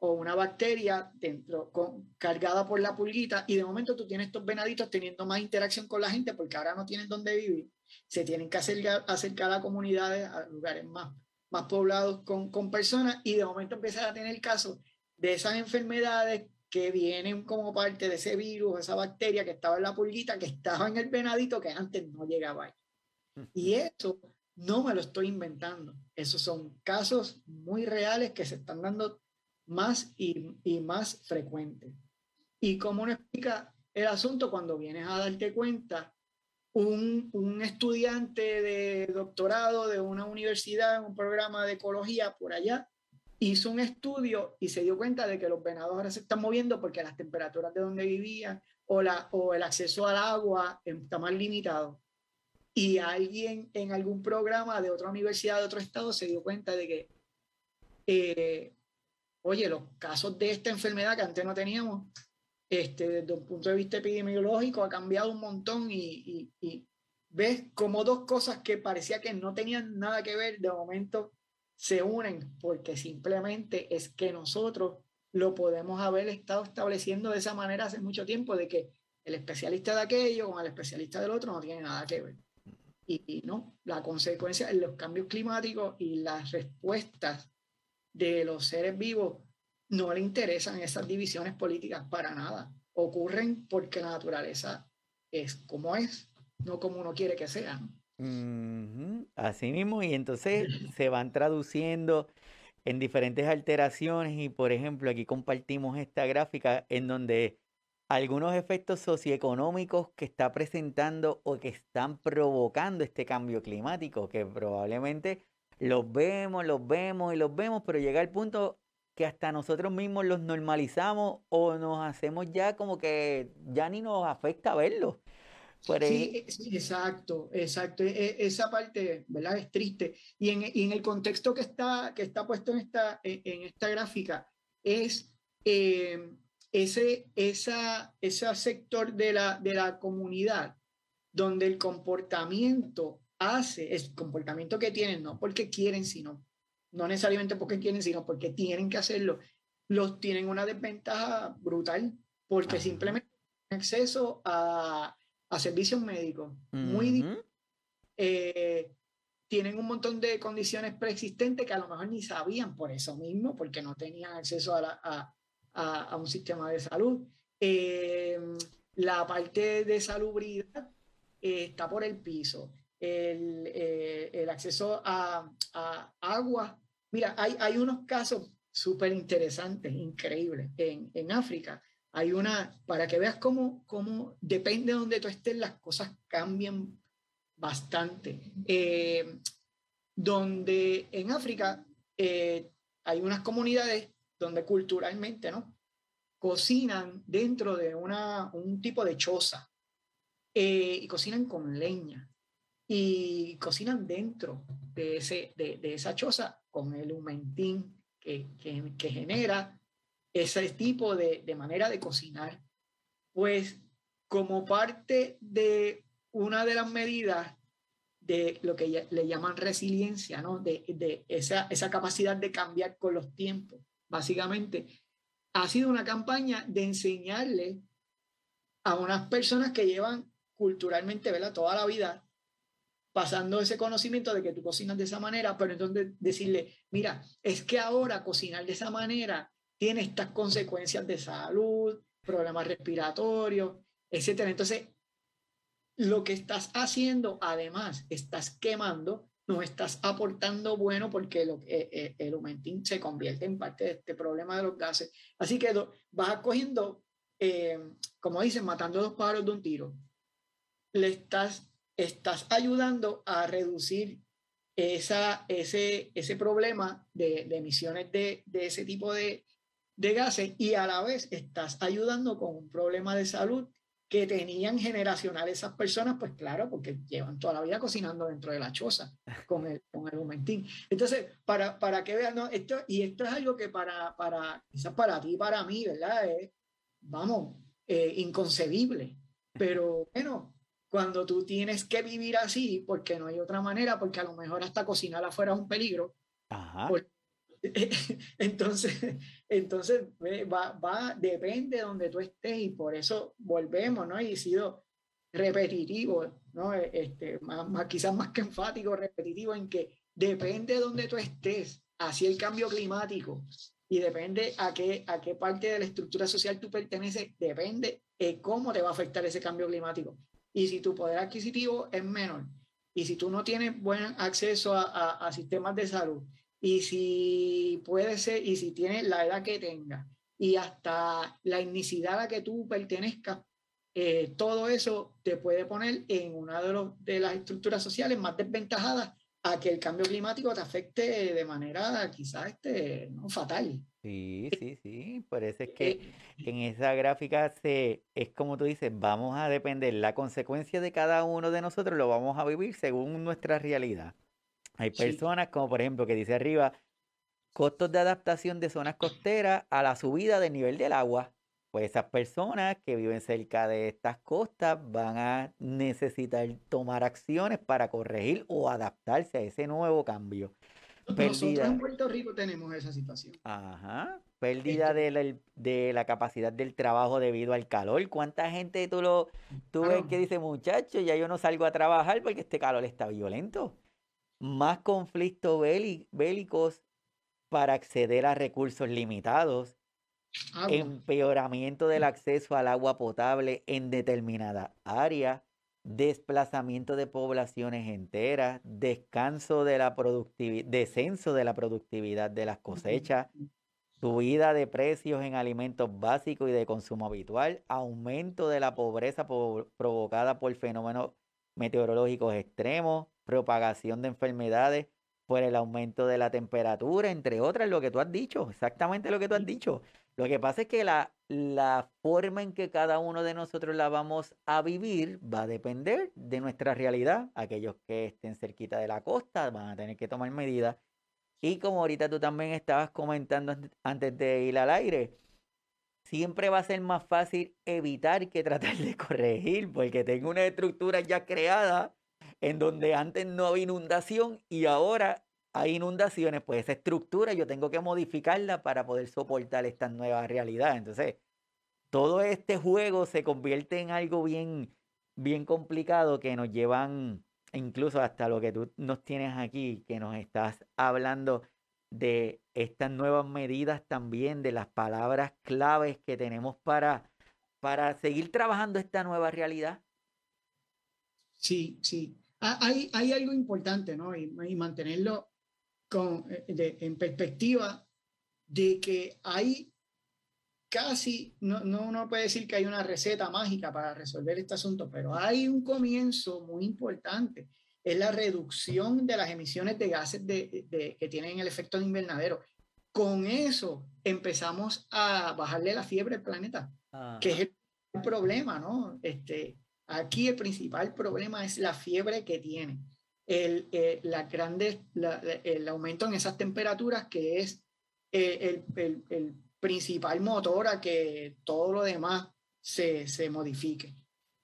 o una bacteria dentro, con, cargada por la pulguita, y de momento tú tienes estos venaditos teniendo más interacción con la gente porque ahora no tienen dónde vivir, se tienen que acercar, acercar a comunidades, a lugares más, más poblados con, con personas, y de momento empiezan a tener casos de esas enfermedades que vienen como parte de ese virus, esa bacteria que estaba en la pulguita, que estaba en el venadito que antes no llegaba ahí. Y eso no me lo estoy inventando. Esos son casos muy reales que se están dando más y, más frecuentes. ¿Y cómo uno explica el asunto cuando vienes a darte cuenta? Un, estudiante de doctorado de una universidad en un programa de ecología por allá hizo un estudio y se dio cuenta de que los venados ahora se están moviendo porque las temperaturas de donde vivían o, o el acceso al agua está más limitado y alguien en algún programa de otra universidad de otro estado se dio cuenta de que, eh, oye, los casos de esta enfermedad que antes no teníamos, este, desde un punto de vista epidemiológico, ha cambiado un montón y, y ves como dos cosas que parecía que no tenían nada que ver, de momento se unen porque simplemente es que nosotros lo podemos haber estado estableciendo de esa manera hace mucho tiempo, de que el especialista de aquello con el especialista del otro no tiene nada que ver y, no, la consecuencia de los cambios climáticos y las respuestas de los seres vivos no le interesan esas divisiones políticas para nada. Ocurren porque la naturaleza es como es, no como uno quiere que sea. Así mismo, y entonces se van traduciendo en diferentes alteraciones y por ejemplo aquí compartimos esta gráfica en donde algunos efectos socioeconómicos que está presentando o que están provocando este cambio climático, que probablemente los vemos, los vemos y los vemos, pero llega el punto que hasta nosotros mismos los normalizamos o nos hacemos ya como que ya ni nos afecta verlos. Sí, sí, exacto, exacto. E, e, esa parte, ¿verdad? Es triste. Y en, y en, el contexto que está, que está puesto en esta, en esta gráfica, es eh, ese, esa, ese sector de la, de la comunidad donde el comportamiento hace, el comportamiento que tienen, no porque quieren, sino, no necesariamente porque quieren, sino porque tienen que hacerlo, los tienen una desventaja brutal, porque simplemente tienen acceso a, a servicios médicos. Muy eh, tienen un montón de condiciones preexistentes que a lo mejor ni sabían por eso mismo, porque no tenían acceso a, la, a, a, un sistema de salud. Eh, la parte de salubridad eh, está por el piso. El, eh, acceso a, agua. Mira, hay, hay unos casos súper interesantes, increíbles. En, en, África hay una, para que veas cómo, cómo depende de donde tú estés, las cosas cambian bastante. donde en África hay unas comunidades donde culturalmente, ¿no? Cocinan dentro de una, un tipo de choza eh, y cocinan con leña y cocinan dentro de, ese, de, de esa choza con el humentín que, que, que genera ese tipo de, de, manera de cocinar. Pues como parte de una de las medidas de lo que le llaman resiliencia, ¿no? de, de esa, esa capacidad de cambiar con los tiempos básicamente, ha sido una campaña de enseñarle a unas personas que llevan culturalmente ¿verdad? toda la vida pasando ese conocimiento de que tú cocinas de esa manera, pero entonces decirle, mira, es que ahora cocinar de esa manera tiene estas consecuencias de salud, problemas respiratorios, etcétera. Entonces, lo que estás haciendo, además, estás quemando, no estás aportando bueno porque eh, eh, el humentín se convierte en parte de este problema de los gases. Así que vas cogiendo, eh, como dicen, matando dos pájaros de un tiro. Le estás, estás ayudando a reducir esa, ese, ese problema de, emisiones de, de, ese tipo de gases y a la vez estás ayudando con un problema de salud que tenían generacional esas personas, pues claro, porque llevan toda la vida cocinando dentro de la choza con el, con el humentín. Entonces, para, para que vean, ¿no? esto, y esto es algo que para, para quizás para ti, para mí, ¿verdad? Es, vamos, eh, inconcebible. Pero bueno, cuando tú tienes que vivir así, porque no hay otra manera, porque a lo mejor hasta cocinar afuera es un peligro, Ajá. entonces, entonces va, va, depende de donde tú estés y por eso volvemos, ¿no? Y he sido repetitivo, ¿no? Este, más, más, quizás más que enfático, repetitivo en que depende de donde tú estés, así el cambio climático y depende a qué, a qué parte de la estructura social tú perteneces, depende de cómo te va a afectar ese cambio climático. Y si tu poder adquisitivo es menor, y si tú no tienes buen acceso a, a, a sistemas de salud, y si puede ser, y si tiene la edad que tenga, y hasta la etnicidad a la que tú pertenezcas, eh, todo eso te puede poner en una de, los, de las estructuras sociales más desventajadas a que el cambio climático te afecte de manera quizás este, ¿no? fatal. Sí, sí, sí. Por eso es que eh, en esa gráfica se, es como tú dices, vamos a depender, la consecuencia de cada uno de nosotros lo vamos a vivir según nuestra realidad. Hay personas como por ejemplo que dice arriba, costos de adaptación de zonas costeras a la subida del nivel del agua. Pues esas personas que viven cerca de estas costas van a necesitar tomar acciones para corregir o adaptarse a ese nuevo cambio. Nosotros en Puerto Rico tenemos esa situación. Ajá. Pérdida de la, de la, capacidad del trabajo debido al calor. ¿Cuánta gente tú, lo, tú ves que dice, muchacho, ya yo no salgo a trabajar porque este calor está violento? Más conflictos bélicos para acceder a recursos limitados, empeoramiento del acceso al agua potable en determinada área, desplazamiento de poblaciones enteras, descanso de la descenso de la productividad de las cosechas, subida de precios en alimentos básicos y de consumo habitual, aumento de la pobreza provocada por fenómenos meteorológicos extremos, propagación de enfermedades por el aumento de la temperatura, entre otras, lo que tú has dicho, exactamente lo que tú has dicho. Lo que pasa es que la, la forma en que cada uno de nosotros la vamos a vivir va a depender de nuestra realidad. Aquellos que estén cerquita de la costa van a tener que tomar medidas. Y como ahorita tú también estabas comentando antes de ir al aire, siempre va a ser más fácil evitar que tratar de corregir, porque tengo una estructura ya creada en donde antes no había inundación y ahora hay inundaciones, pues esa estructura yo tengo que modificarla para poder soportar esta nueva realidad. Entonces, todo este juego se convierte en algo bien, bien complicado que nos llevan incluso hasta lo que tú nos tienes aquí, que nos estás hablando de estas nuevas medidas también, de las palabras claves que tenemos para, para seguir trabajando esta nueva realidad. Sí, sí. Ah, hay, hay algo importante, ¿no? Y, mantenerlo con, eh, en perspectiva de que hay casi, no, no uno puede decir que hay una receta mágica para resolver este asunto, pero hay un comienzo muy importante. Es la reducción de las emisiones de gases de, de, que tienen el efecto de invernadero. Con eso empezamos a bajarle la fiebre al planeta, que es el problema, ¿no? Este, Aquí el principal problema es la fiebre que tiene, el, eh, la grande, el aumento en esas temperaturas que es eh, el, el, principal motor a que todo lo demás se, se, modifique.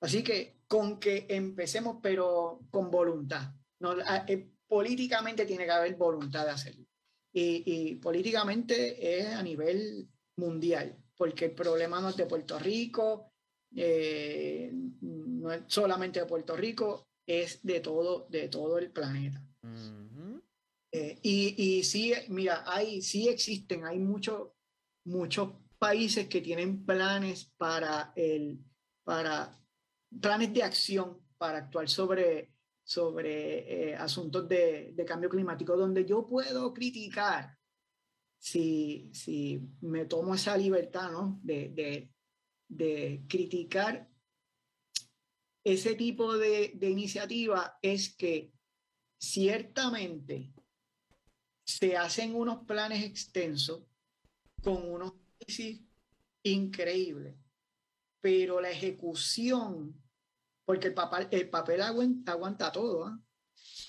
Así que con que empecemos, pero con voluntad. No, eh, políticamente tiene que haber voluntad de hacerlo. Y, y, políticamente es a nivel mundial, porque el problema no es de Puerto Rico, eh, no es solamente de Puerto Rico, es de todo, de todo el planeta. eh, y, y sí, mira, hay, sí existen, hay muchos muchos países que tienen planes para el, para planes de acción para actuar sobre, sobre eh, asuntos de, de, cambio climático, donde yo puedo criticar si, si me tomo esa libertad ¿no? de, de, de criticar ese tipo de, iniciativa, es que ciertamente se hacen unos planes extensos con unos análisis increíbles, pero la ejecución, porque el papel, el papel aguanta, todo, ¿ah?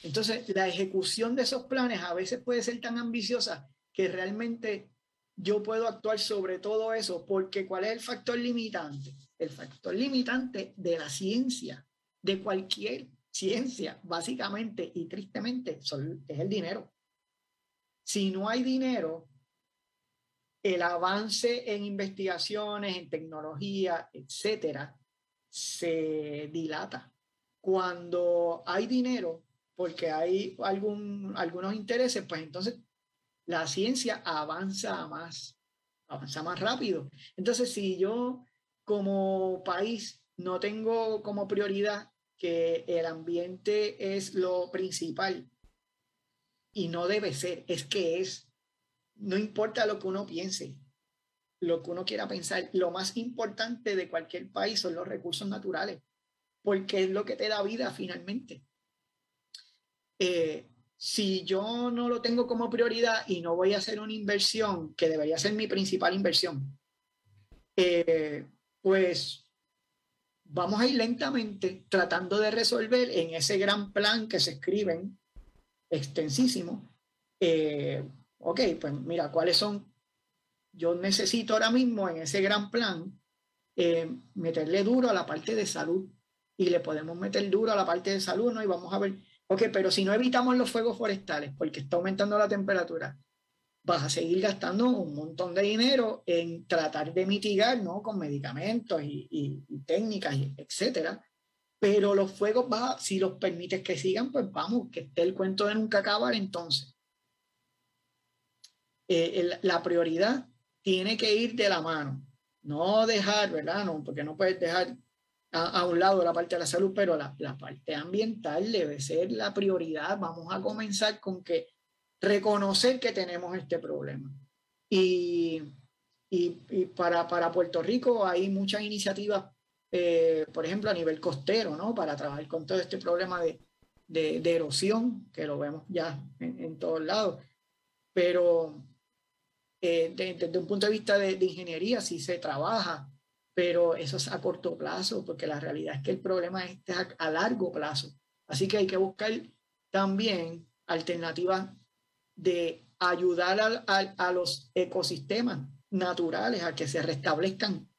entonces la ejecución de esos planes a veces puede ser tan ambiciosa que realmente yo puedo actuar sobre todo eso, porque ¿cuál es el factor limitante? El factor limitante de la ciencia, de cualquier ciencia, básicamente y tristemente, es el dinero. Si no hay dinero, el avance en investigaciones, en tecnología, etcétera, se dilata. Cuando hay dinero, porque hay algún, algunos intereses, pues entonces la ciencia avanza más, avanza más rápido. Entonces, si yo como país no tengo como prioridad que el ambiente es lo principal y no debe ser, es que es, no importa lo que uno piense, lo que uno quiera pensar, lo más importante de cualquier país son los recursos naturales, porque es lo que te da vida finalmente. Eh, si yo no lo tengo como prioridad y no voy a hacer una inversión, que debería ser mi principal inversión, eh, pues vamos a ir lentamente tratando de resolver en ese gran plan que se escriben, extensísimo. Eh, ok, pues mira, ¿cuáles son? Yo necesito ahora mismo en ese gran plan eh, meterle duro a la parte de salud y le podemos meter duro a la parte de salud, ¿no? Y vamos a ver Ok, pero si no evitamos los fuegos forestales porque está aumentando la temperatura, vas a seguir gastando un montón de dinero en tratar de mitigar, ¿no? Con medicamentos y, técnicas, etcétera. Pero los fuegos, va, si los permites que sigan, pues vamos, que esté el cuento de nunca acabar entonces. Eh, la prioridad tiene que ir de la mano, no dejar, ¿verdad? No, porque no puedes dejar a, un lado la parte de la salud, pero la, la, parte ambiental debe ser la prioridad. Vamos a comenzar con que reconocer que tenemos este problema. Y, y, y para, para, Puerto Rico hay muchas iniciativas, eh, por ejemplo, a nivel costero, ¿no? Para trabajar con todo este problema de, de, de erosión, que lo vemos ya en, en todos lados. Pero eh, desde un punto de vista de, de ingeniería, si se trabaja pero eso es a corto plazo, porque la realidad es que el problema es a, largo plazo. Así que hay que buscar también alternativas de ayudar a, a, los ecosistemas naturales a que se restablezcan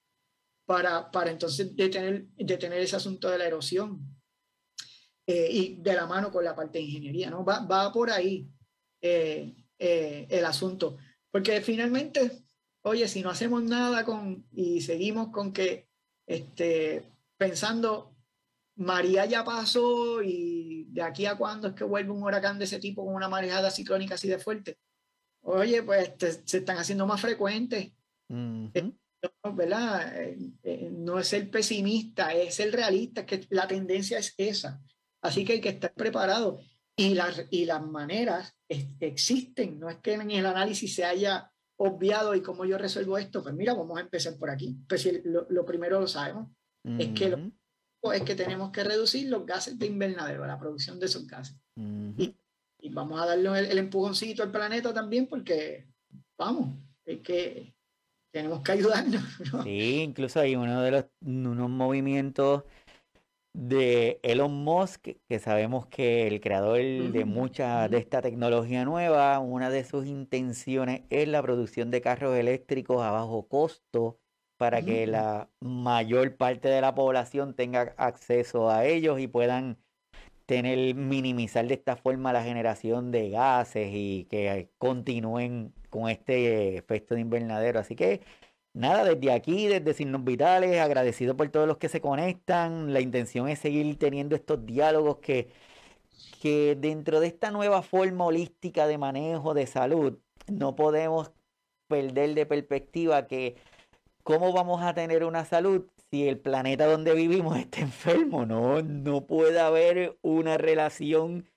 para, para entonces detener, detener ese asunto de la erosión. Eh, y de la mano con la parte de ingeniería, ¿no? Va, va por ahí eh, eh, el asunto. Porque finalmente oye, si no hacemos nada con y seguimos con que este, pensando, María ya pasó y de aquí a cuándo es que vuelve un huracán de ese tipo con una marejada ciclónica así de fuerte. Oye, pues se están haciendo más frecuentes. Eh, ¿verdad? Eh, eh, no es el pesimista, es el realista, que la tendencia es esa. Así que hay que estar preparado. Y las, y las maneras existen, no es que en el análisis se haya obviado y cómo yo resuelvo esto, pues mira, vamos a empezar por aquí. Pues si lo, lo primero lo sabemos, es que lo, es que tenemos que reducir los gases de invernadero, la producción de esos gases. y, y, vamos a darle el, el, empujoncito al planeta también porque, vamos, es que tenemos que ayudarnos. ¿no? Sí, incluso hay uno de los unos movimientos de Elon Musk, que sabemos que el creador de mucha de esta tecnología nueva, una de sus intenciones es la producción de carros eléctricos a bajo costo para que la mayor parte de la población tenga acceso a ellos y puedan tener minimizar de esta forma la generación de gases y que continúen con este efecto de invernadero. Así que nada, desde aquí, desde Signos Vitales, agradecido por todos los que se conectan. La intención es seguir teniendo estos diálogos que, que dentro de esta nueva forma holística de manejo de salud, no podemos perder de perspectiva que ¿cómo vamos a tener una salud si el planeta donde vivimos está enfermo? No, no puede haber una relación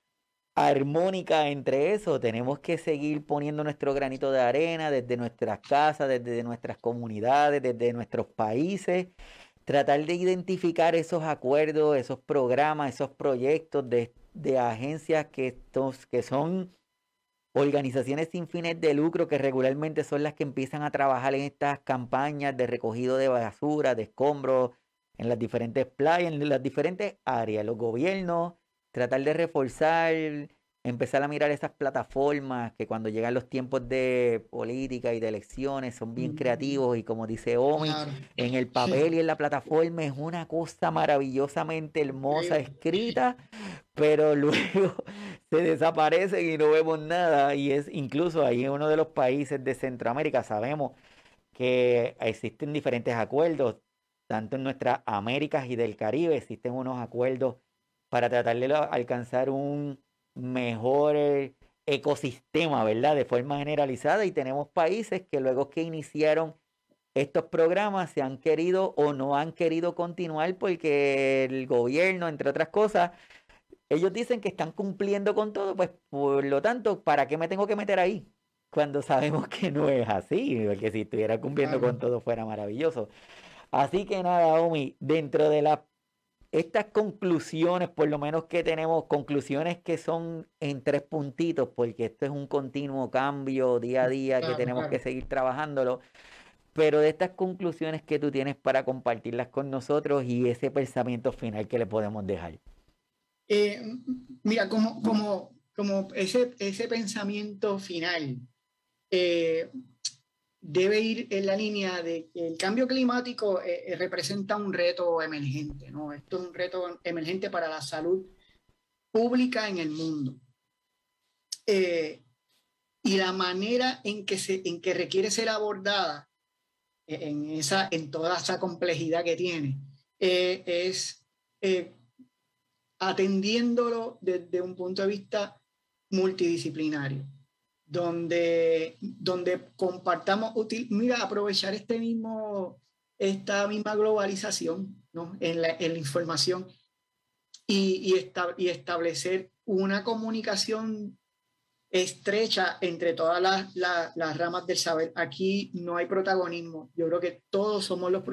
armónica entre eso. Tenemos que seguir poniendo nuestro granito de arena desde nuestras casas, desde nuestras comunidades, desde nuestros países. Tratar de identificar esos acuerdos, esos programas, esos proyectos de, agencias que, estos, que son organizaciones sin fines de lucro que regularmente son las que empiezan a trabajar en estas campañas de recogido de basura, de escombros, en las diferentes playas, en las diferentes áreas. Los gobiernos tratar de reforzar, empezar a mirar esas plataformas que cuando llegan los tiempos de política y de elecciones son bien creativos y como dice Omi, en el papel y en la plataforma es una cosa maravillosamente hermosa escrita, pero luego se desaparecen y no vemos nada. Y es incluso ahí en uno de los países de Centroamérica sabemos que existen diferentes acuerdos, tanto en nuestras Américas y del Caribe existen unos acuerdos para tratar de alcanzar un mejor eh, ecosistema, ¿verdad? De forma generalizada y tenemos países que luego que iniciaron estos programas se han querido o no han querido continuar porque el gobierno, entre otras cosas, ellos dicen que están cumpliendo con todo, pues por lo tanto, ¿para qué me tengo que meter ahí? Cuando sabemos que no es así, porque si estuviera cumpliendo con todo fuera maravilloso. Así que nada, Omi, dentro de las estas conclusiones, por lo menos que tenemos, conclusiones que son en tres puntitos, porque esto es un continuo cambio día a día que tenemos que seguir trabajándolo, pero de estas conclusiones que tú tienes para compartirlas con nosotros y ese pensamiento final que le podemos dejar. Eh, mira, como, como, como ese, ese pensamiento final, eh, debe ir en la línea de que el cambio climático eh, eh, representa un reto emergente, ¿no? Esto es un reto emergente para la salud pública en el mundo. Eh, y la manera en que, se, en que requiere ser abordada en, esa, en toda esa complejidad que tiene es atendiéndolo desde un punto de vista multidisciplinario donde, donde compartamos, útil, mira, aprovechar este mismo, esta misma globalización ¿no? en, la, en la información y, y, y, establecer una comunicación estrecha entre todas las, las, ramas del saber. Aquí no hay protagonismo. Yo creo que todos somos los,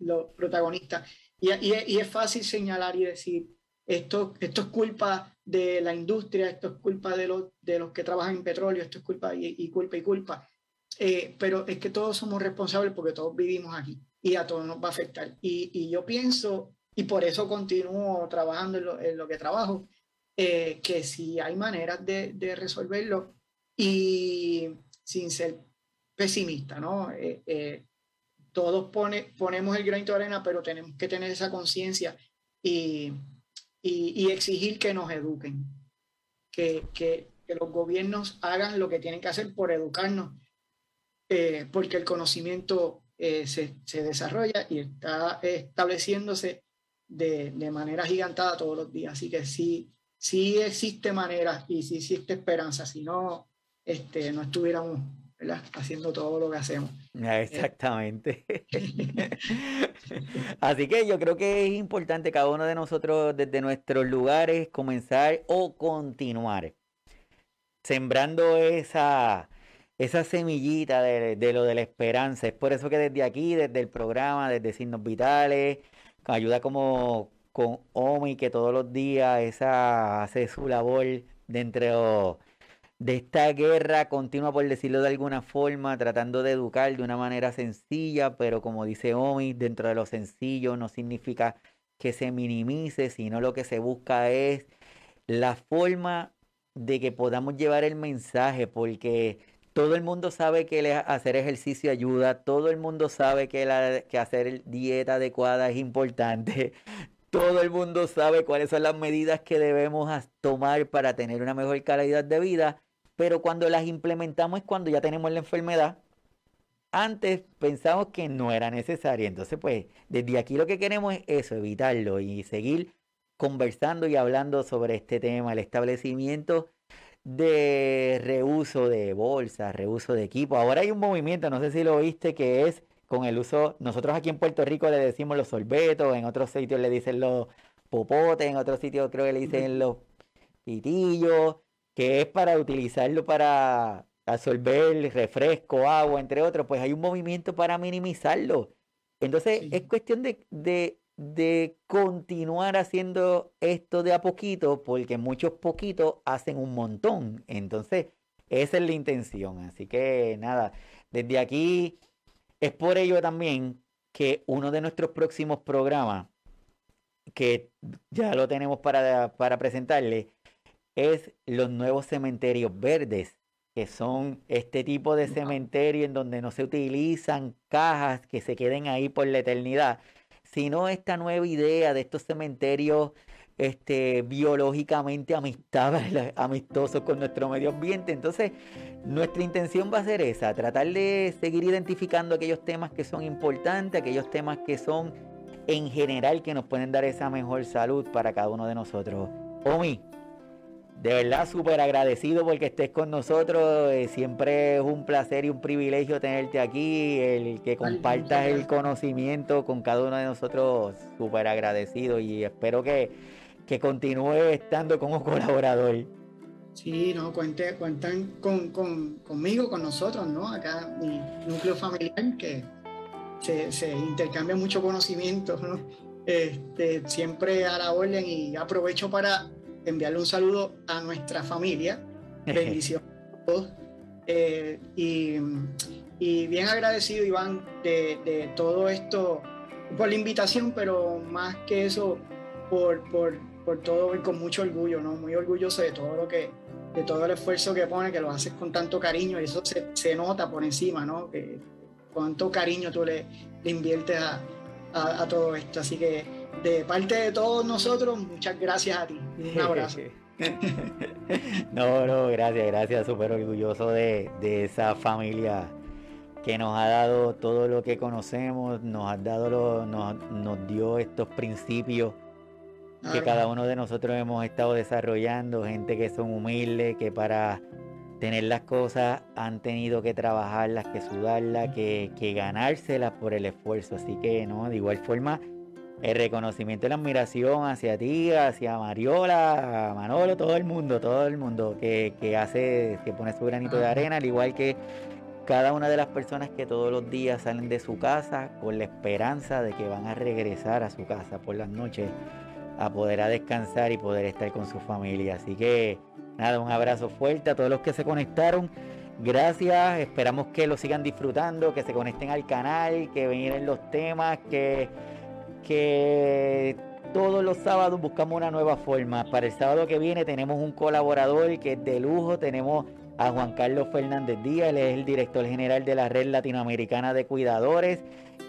los protagonistas. Y, y, es fácil señalar y decir, esto, esto es culpa de la industria, esto es culpa de los, de los que trabajan en petróleo, esto es culpa y, culpa y culpa. Eh, pero es que todos somos responsables porque todos vivimos aquí y a todos nos va a afectar. Y, y yo pienso, y por eso continúo trabajando en lo, en lo que trabajo, eh, que si hay maneras de, de, resolverlo y sin ser pesimista, ¿no? Eh, todos pone, ponemos el granito de arena, pero tenemos que tener esa conciencia y y, exigir que nos eduquen, que, que, los gobiernos hagan lo que tienen que hacer por educarnos, eh, porque el conocimiento eh, se, se, desarrolla y está estableciéndose de, de, manera gigantada todos los días. Así que sí, sí existe manera y sí existe esperanza, si no, este, no estuviéramos haciendo todo lo que hacemos. Ah, exactamente. Así que yo creo que es importante cada uno de nosotros desde nuestros lugares comenzar o continuar sembrando esa, esa semillita de, de, lo de la esperanza. Es por eso que desde aquí, desde el programa, desde Signos Vitales, ayuda como con Omi, que todos los días esa hace su labor dentro de esta guerra continua, por decirlo de alguna forma, tratando de educar de una manera sencilla, pero como dice Omi, dentro de lo sencillo no significa que se minimice, sino lo que se busca es la forma de que podamos llevar el mensaje, porque todo el mundo sabe que hacer ejercicio ayuda, todo el mundo sabe que, la, que hacer dieta adecuada es importante, todo el mundo sabe cuáles son las medidas que debemos tomar para tener una mejor calidad de vida, pero cuando las implementamos es cuando ya tenemos la enfermedad. Antes pensamos que no era necesaria. Entonces, pues, desde aquí lo que queremos es eso, evitarlo y seguir conversando y hablando sobre este tema, el establecimiento de reuso de bolsas, reuso de equipo. Ahora hay un movimiento, no sé si lo viste, que es con el uso, nosotros aquí en Puerto Rico le decimos los sorbetos, en otros sitios le dicen los popotes, en otros sitios creo que le dicen los pitillos, que es para utilizarlo para absorber refresco, agua, entre otros, pues hay un movimiento para minimizarlo. Entonces es cuestión de, de, de, continuar haciendo esto de a poquito, porque muchos poquitos hacen un montón. Entonces, esa es la intención. Así que nada, desde aquí es por ello también que uno de nuestros próximos programas, que ya lo tenemos para, para presentarle, es los nuevos cementerios verdes, que son este tipo de cementerio en donde no se utilizan cajas que se queden ahí por la eternidad, sino esta nueva idea de estos cementerios este, biológicamente amistosos con nuestro medio ambiente. Entonces, nuestra intención va a ser esa, tratar de seguir identificando aquellos temas que son importantes, aquellos temas que son en general que nos pueden dar esa mejor salud para cada uno de nosotros. Omi, de verdad súper agradecido porque estés con nosotros. Eh, siempre es un placer y un privilegio tenerte aquí, el que compartas el conocimiento con cada uno de nosotros, súper agradecido y espero que, que continúe estando como colaborador. Sí, no, cuente, cuentan con, con, conmigo, con nosotros, ¿no? Acá mi núcleo familiar que se, se intercambia mucho conocimiento, ¿no? Este, siempre a la orden y aprovecho para enviarle un saludo a nuestra familia. Bendiciones a todos. Eh, y, y, bien agradecido, Iván, de, de, todo esto, por la invitación, pero más que eso, por, por, por todo, con mucho orgullo, ¿no? Muy orgulloso de todo lo que, de todo el esfuerzo que pone, que lo haces con tanto cariño, y eso se, se nota por encima, ¿no? Que cuánto cariño tú le, le inviertes a, a, a todo esto. Así que de parte de todos nosotros, muchas gracias a ti. Un abrazo. no, no, gracias, gracias. Súper orgulloso de, de, esa familia que nos ha dado todo lo que conocemos, nos ha dado lo, nos, nos dio estos principios que cada uno de nosotros hemos estado desarrollando, gente que son humildes, que para tener las cosas han tenido que trabajarlas, que sudarlas, que, que ganárselas por el esfuerzo. Así que, no, de igual forma, el reconocimiento y la admiración hacia ti, hacia Mariola, a Manolo, todo el mundo, todo el mundo que, que hace, que pone su granito de arena, al igual que cada una de las personas que todos los días salen de su casa con la esperanza de que van a regresar a su casa por las noches a poder a descansar y poder estar con su familia. Así que nada, un abrazo fuerte a todos los que se conectaron. Gracias, esperamos que lo sigan disfrutando, que se conecten al canal, que vengan los temas, que que todos los sábados buscamos una nueva forma. Para el sábado que viene tenemos un colaborador que es de lujo. Tenemos a Juan Carlos Fernández Díaz, él es el director general de la Red Latinoamericana de Cuidadores,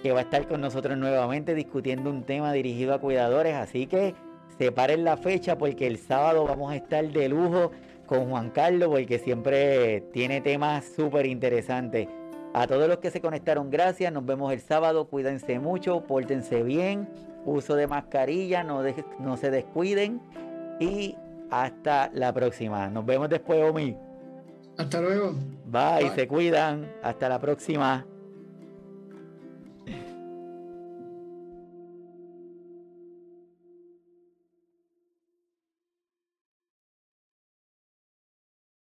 que va a estar con nosotros nuevamente discutiendo un tema dirigido a cuidadores. Así que separen la fecha porque el sábado vamos a estar de lujo con Juan Carlos porque siempre tiene temas súper interesantes. A todos los que se conectaron, gracias. Nos vemos el sábado. Cuídense mucho, pórtense bien. Uso de mascarilla, no, no se descuiden. Y hasta la próxima. Nos vemos después, Omi. Hasta luego. Bye, Bye. se cuidan. Hasta la próxima.